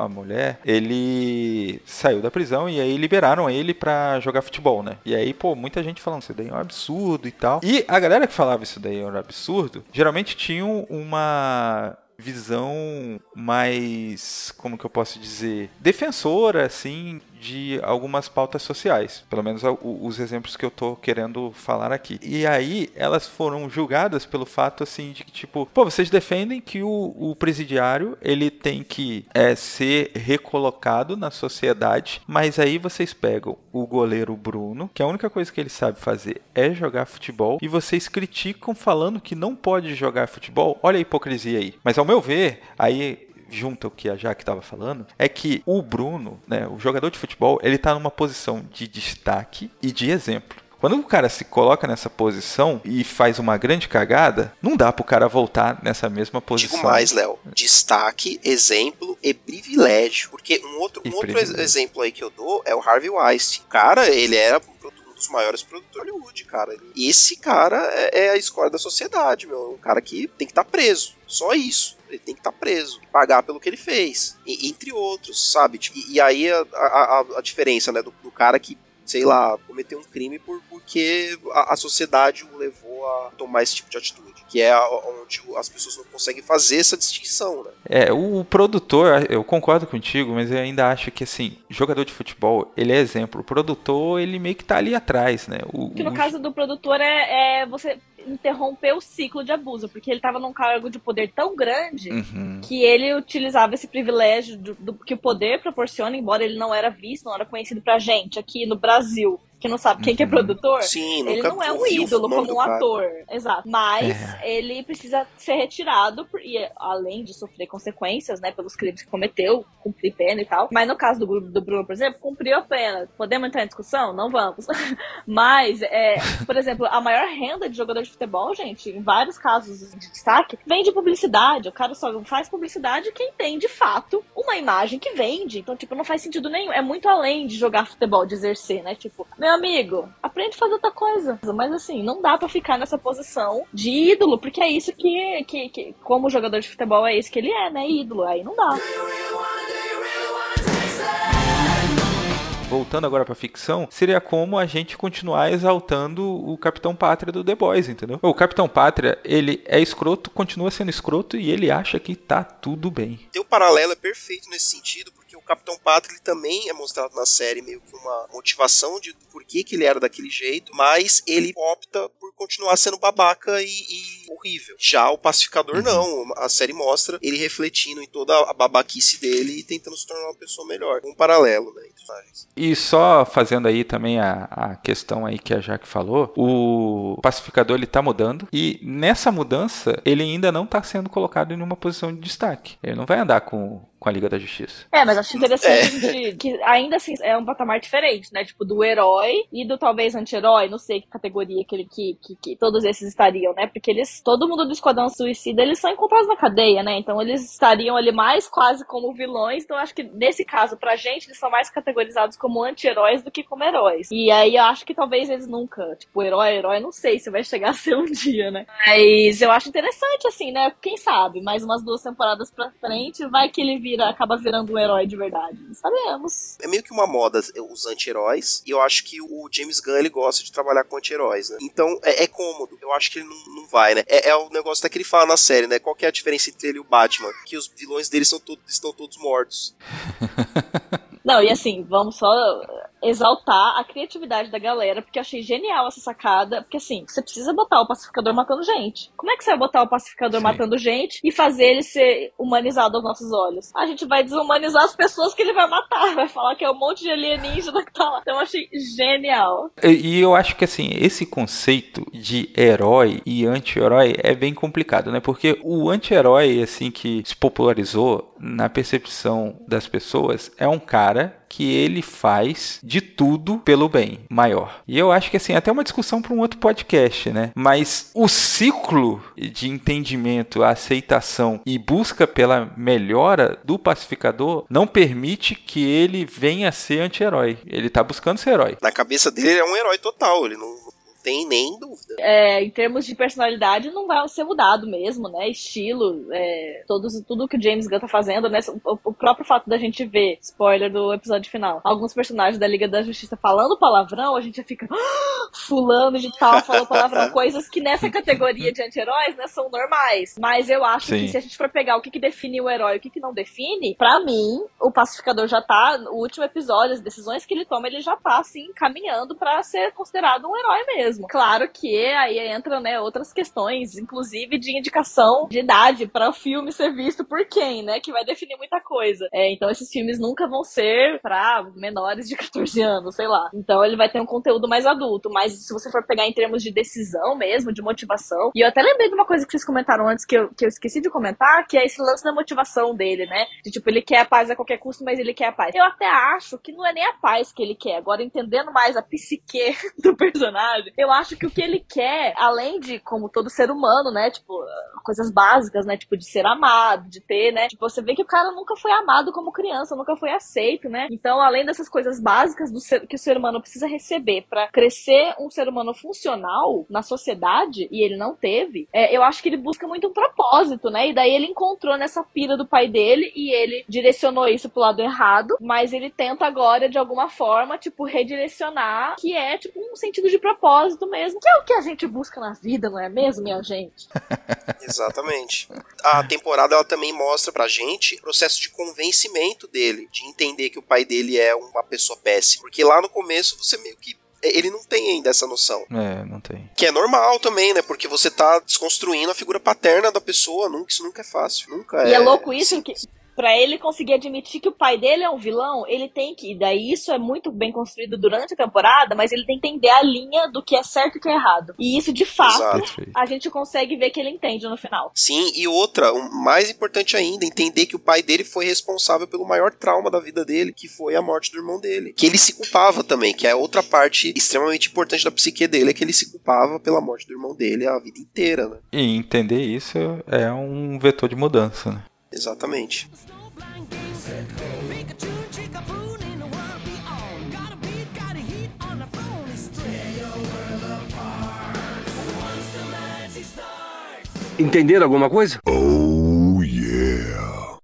a, mulher, ele saiu da prisão e aí liberaram ele para jogar futebol, né? E aí, pô, muita gente falando isso daí é um absurdo e tal. E a galera que falava isso daí era um absurdo, geralmente tinham uma visão mais, como que eu posso dizer, defensora, assim, de algumas pautas sociais. Pelo menos os exemplos que eu tô querendo falar aqui. E aí elas foram julgadas pelo fato assim de que, tipo, pô, vocês defendem que o, o presidiário ele tem que é, ser recolocado na sociedade, mas aí vocês pegam o goleiro Bruno, que a única coisa que ele sabe fazer é jogar futebol, e vocês criticam falando que não pode jogar futebol. Olha a hipocrisia aí. Mas ao meu ver, aí junta o que a Jaque estava falando, é que o Bruno, né, o jogador de futebol, ele está numa posição de destaque e de exemplo. Quando o cara se coloca nessa posição e faz uma grande cagada, não dá pro cara voltar nessa mesma posição. Digo mais, Léo. Destaque, exemplo e privilégio. Porque um outro, um outro exemplo aí que eu dou é o Harvey Weinstein. Cara, ele era um dos maiores produtores de Hollywood, cara. Esse cara é, é a escola da sociedade, meu. Um cara que tem que estar preso. Só isso. Ele tem que estar preso. Pagar pelo que ele fez. E- entre outros, sabe? Tipo, E, e aí a, a- a- diferença, né? Do, do cara que sei lá, cometeu um crime por, porque a, a sociedade o levou a tomar esse tipo de atitude. Que é a- onde as pessoas não conseguem fazer essa distinção, né? É, o produtor, eu concordo contigo, mas eu ainda acho que, assim, jogador de futebol, ele é exemplo. O produtor, ele meio que tá ali atrás, né? O, Que no o- caso do produtor é, é você interromper o ciclo de abuso, porque ele tava num cargo de poder tão grande Uhum. que ele utilizava esse privilégio do, do que o poder proporciona, embora ele não era visto, não era conhecido pra gente aqui no Brasil, que não sabe quem que é Uhum. produtor. Sim, Ele não é um ídolo como um ator, exato. Mas É. ele precisa ser retirado, por- e além de sofrer consequências, né, pelos crimes que cometeu, cumprir pena e tal. Mas no caso do, do Bruno, por exemplo, cumpriu a pena. Podemos entrar em discussão? Não vamos. Mas, é, por exemplo, a maior renda de jogador de futebol, gente, em vários casos de destaque, vem de publicidade. O cara só faz publicidade quem tem, de fato, uma imagem que vende. Então, tipo, não faz sentido nenhum. É muito além de jogar futebol, de exercer, né? Tipo, meu amigo, aprende a fazer outra coisa. Mas assim, não dá pra ficar nessa posição de ídolo, porque é isso que, que, que como jogador de futebol, é isso que ele é, né? Ídolo. Aí não dá. Voltando agora pra ficção, seria como a gente continuar exaltando o Capitão Pátria do The Boys, entendeu? O Capitão Pátria, ele é escroto, continua sendo escroto e ele acha que tá tudo bem. Teu paralelo é perfeito nesse sentido, Capitão Pátria ele também é mostrado na série meio que uma motivação de do porquê que ele era daquele jeito, mas ele opta por continuar sendo babaca e, e horrível. Já o Pacificador Uhum. não, a série mostra ele refletindo em toda a babaquice dele e tentando se tornar uma pessoa melhor. Um paralelo, né, entre os personagens. E só fazendo aí também a, a questão aí que a Jaque falou, o pacificador ele tá mudando e nessa mudança ele ainda não tá sendo colocado em nenhuma posição de destaque. Ele não vai andar com, com a Liga da Justiça. É, mas acho interessante É. que ainda assim é um patamar diferente, né? Tipo, do herói e do talvez anti-herói, não sei que categoria que, ele, que, que, que todos esses estariam, né? Porque eles, todo mundo do Esquadrão Suicida, eles são encontrados na cadeia, né? Então eles estariam ali mais quase como vilões, então acho que nesse caso, pra gente, eles são mais categorizados como anti-heróis do que como heróis. E aí eu acho que talvez eles nunca, tipo, herói, herói, não sei se vai chegar a ser um dia, né? Mas eu acho interessante, assim, né? Quem sabe, mais umas duas temporadas pra frente, vai que ele vira, acaba virando um herói de verdade. Sabemos. É meio que uma moda os anti-heróis, e eu acho que o James Gunn ele gosta de trabalhar com anti-heróis, né? Então é, é cômodo. Eu acho que ele não, não vai, né? É, é o negócio até que ele fala na série, né? Qual que é a diferença entre ele e o Batman? Que os vilões dele são todos, estão todos mortos. Não, e assim, vamos só exaltar a criatividade da galera, porque eu achei genial essa sacada. Porque assim, você precisa botar o pacificador matando gente. Como é que você vai botar o pacificador Sim. matando gente e fazer ele ser humanizado aos nossos olhos? A gente vai desumanizar as pessoas que ele vai matar, vai falar que é um monte de alienígena que tá lá. Então eu achei genial. E, e eu acho que assim, esse conceito de herói e anti-herói é bem complicado, né? Porque o anti-herói, assim, que se popularizou na percepção das pessoas, é um cara que ele faz de tudo pelo bem maior. E eu acho que assim, até uma discussão para um outro podcast, né? Mas o ciclo de entendimento, aceitação e busca pela melhora do pacificador não permite que ele venha a ser anti-herói. Ele tá buscando ser herói. Na cabeça dele, ele é um herói total. Ele não tem nem dúvida. É, em termos de personalidade, não vai ser mudado mesmo, né? Estilo, é, todos, tudo que o James Gunn tá fazendo, né? O, o próprio fato da gente ver, spoiler do episódio final, alguns personagens da Liga da Justiça falando palavrão, a gente já fica "Ah, fulano de tal falou palavrão, coisas que nessa categoria de anti-heróis, né, são normais. Mas eu acho Sim. que se a gente for pegar o que, que define o herói e o que, que não define, pra mim, o pacificador já tá, no último episódio, as decisões que ele toma, ele já tá, assim, caminhando pra ser considerado um herói mesmo. Mesmo. Claro que aí entra, né, outras questões, inclusive de indicação de idade para o filme ser visto por quem, né, que vai definir muita coisa. É, então esses filmes nunca vão ser para menores de 14 anos, sei lá. Então ele vai ter um conteúdo mais adulto, mas se você for pegar em termos de decisão mesmo, de motivação, e eu até lembrei de uma coisa que vocês comentaram antes que eu, que eu esqueci de comentar, que é esse lance da motivação dele, né? De tipo, ele quer a paz a qualquer custo, mas ele quer a paz. Eu até acho que não é nem a paz que ele quer. Agora, entendendo mais a psique do personagem, eu acho que o que ele quer, além de, como todo ser humano, né? Tipo, coisas básicas, né? Tipo, de ser amado, de ter, né? Tipo, você vê que o cara nunca foi amado como criança, nunca foi aceito, né? Então, além dessas coisas básicas do ser, que o ser humano precisa receber para crescer um ser humano funcional na sociedade, e ele não teve, é, eu acho que ele busca muito um propósito, né? E daí ele encontrou nessa pira do pai dele e ele direcionou isso pro lado errado, mas ele tenta agora, de alguma forma, tipo, redirecionar, que é, tipo, um sentido de propósito mesmo, que é o que a gente busca na vida, não é mesmo, minha gente? Exatamente. A temporada ela também mostra pra gente o processo de convencimento dele, de entender que o pai dele é uma pessoa péssima. Porque lá no começo você meio que ele não tem ainda essa noção. É, não tem. Que é normal também, né? Porque você tá desconstruindo a figura paterna da pessoa. Nunca, isso nunca é fácil. Nunca e é. é louco isso que para ele conseguir admitir que o pai dele é um vilão, ele tem que. E daí isso é muito bem construído durante a temporada, mas ele tem que entender a linha do que é certo e o que é errado. E isso, de fato, Exato. a gente consegue ver que ele entende no final. Sim, e outra, o mais importante ainda, entender que o pai dele foi responsável pelo maior trauma da vida dele, que foi a morte do irmão dele. Que ele se culpava também, que é outra parte extremamente importante da psique dele, é que ele se culpava pela morte do irmão dele a vida inteira, né? E entender isso é um vetor de mudança, né? Exatamente. Entenderam alguma coisa? Oh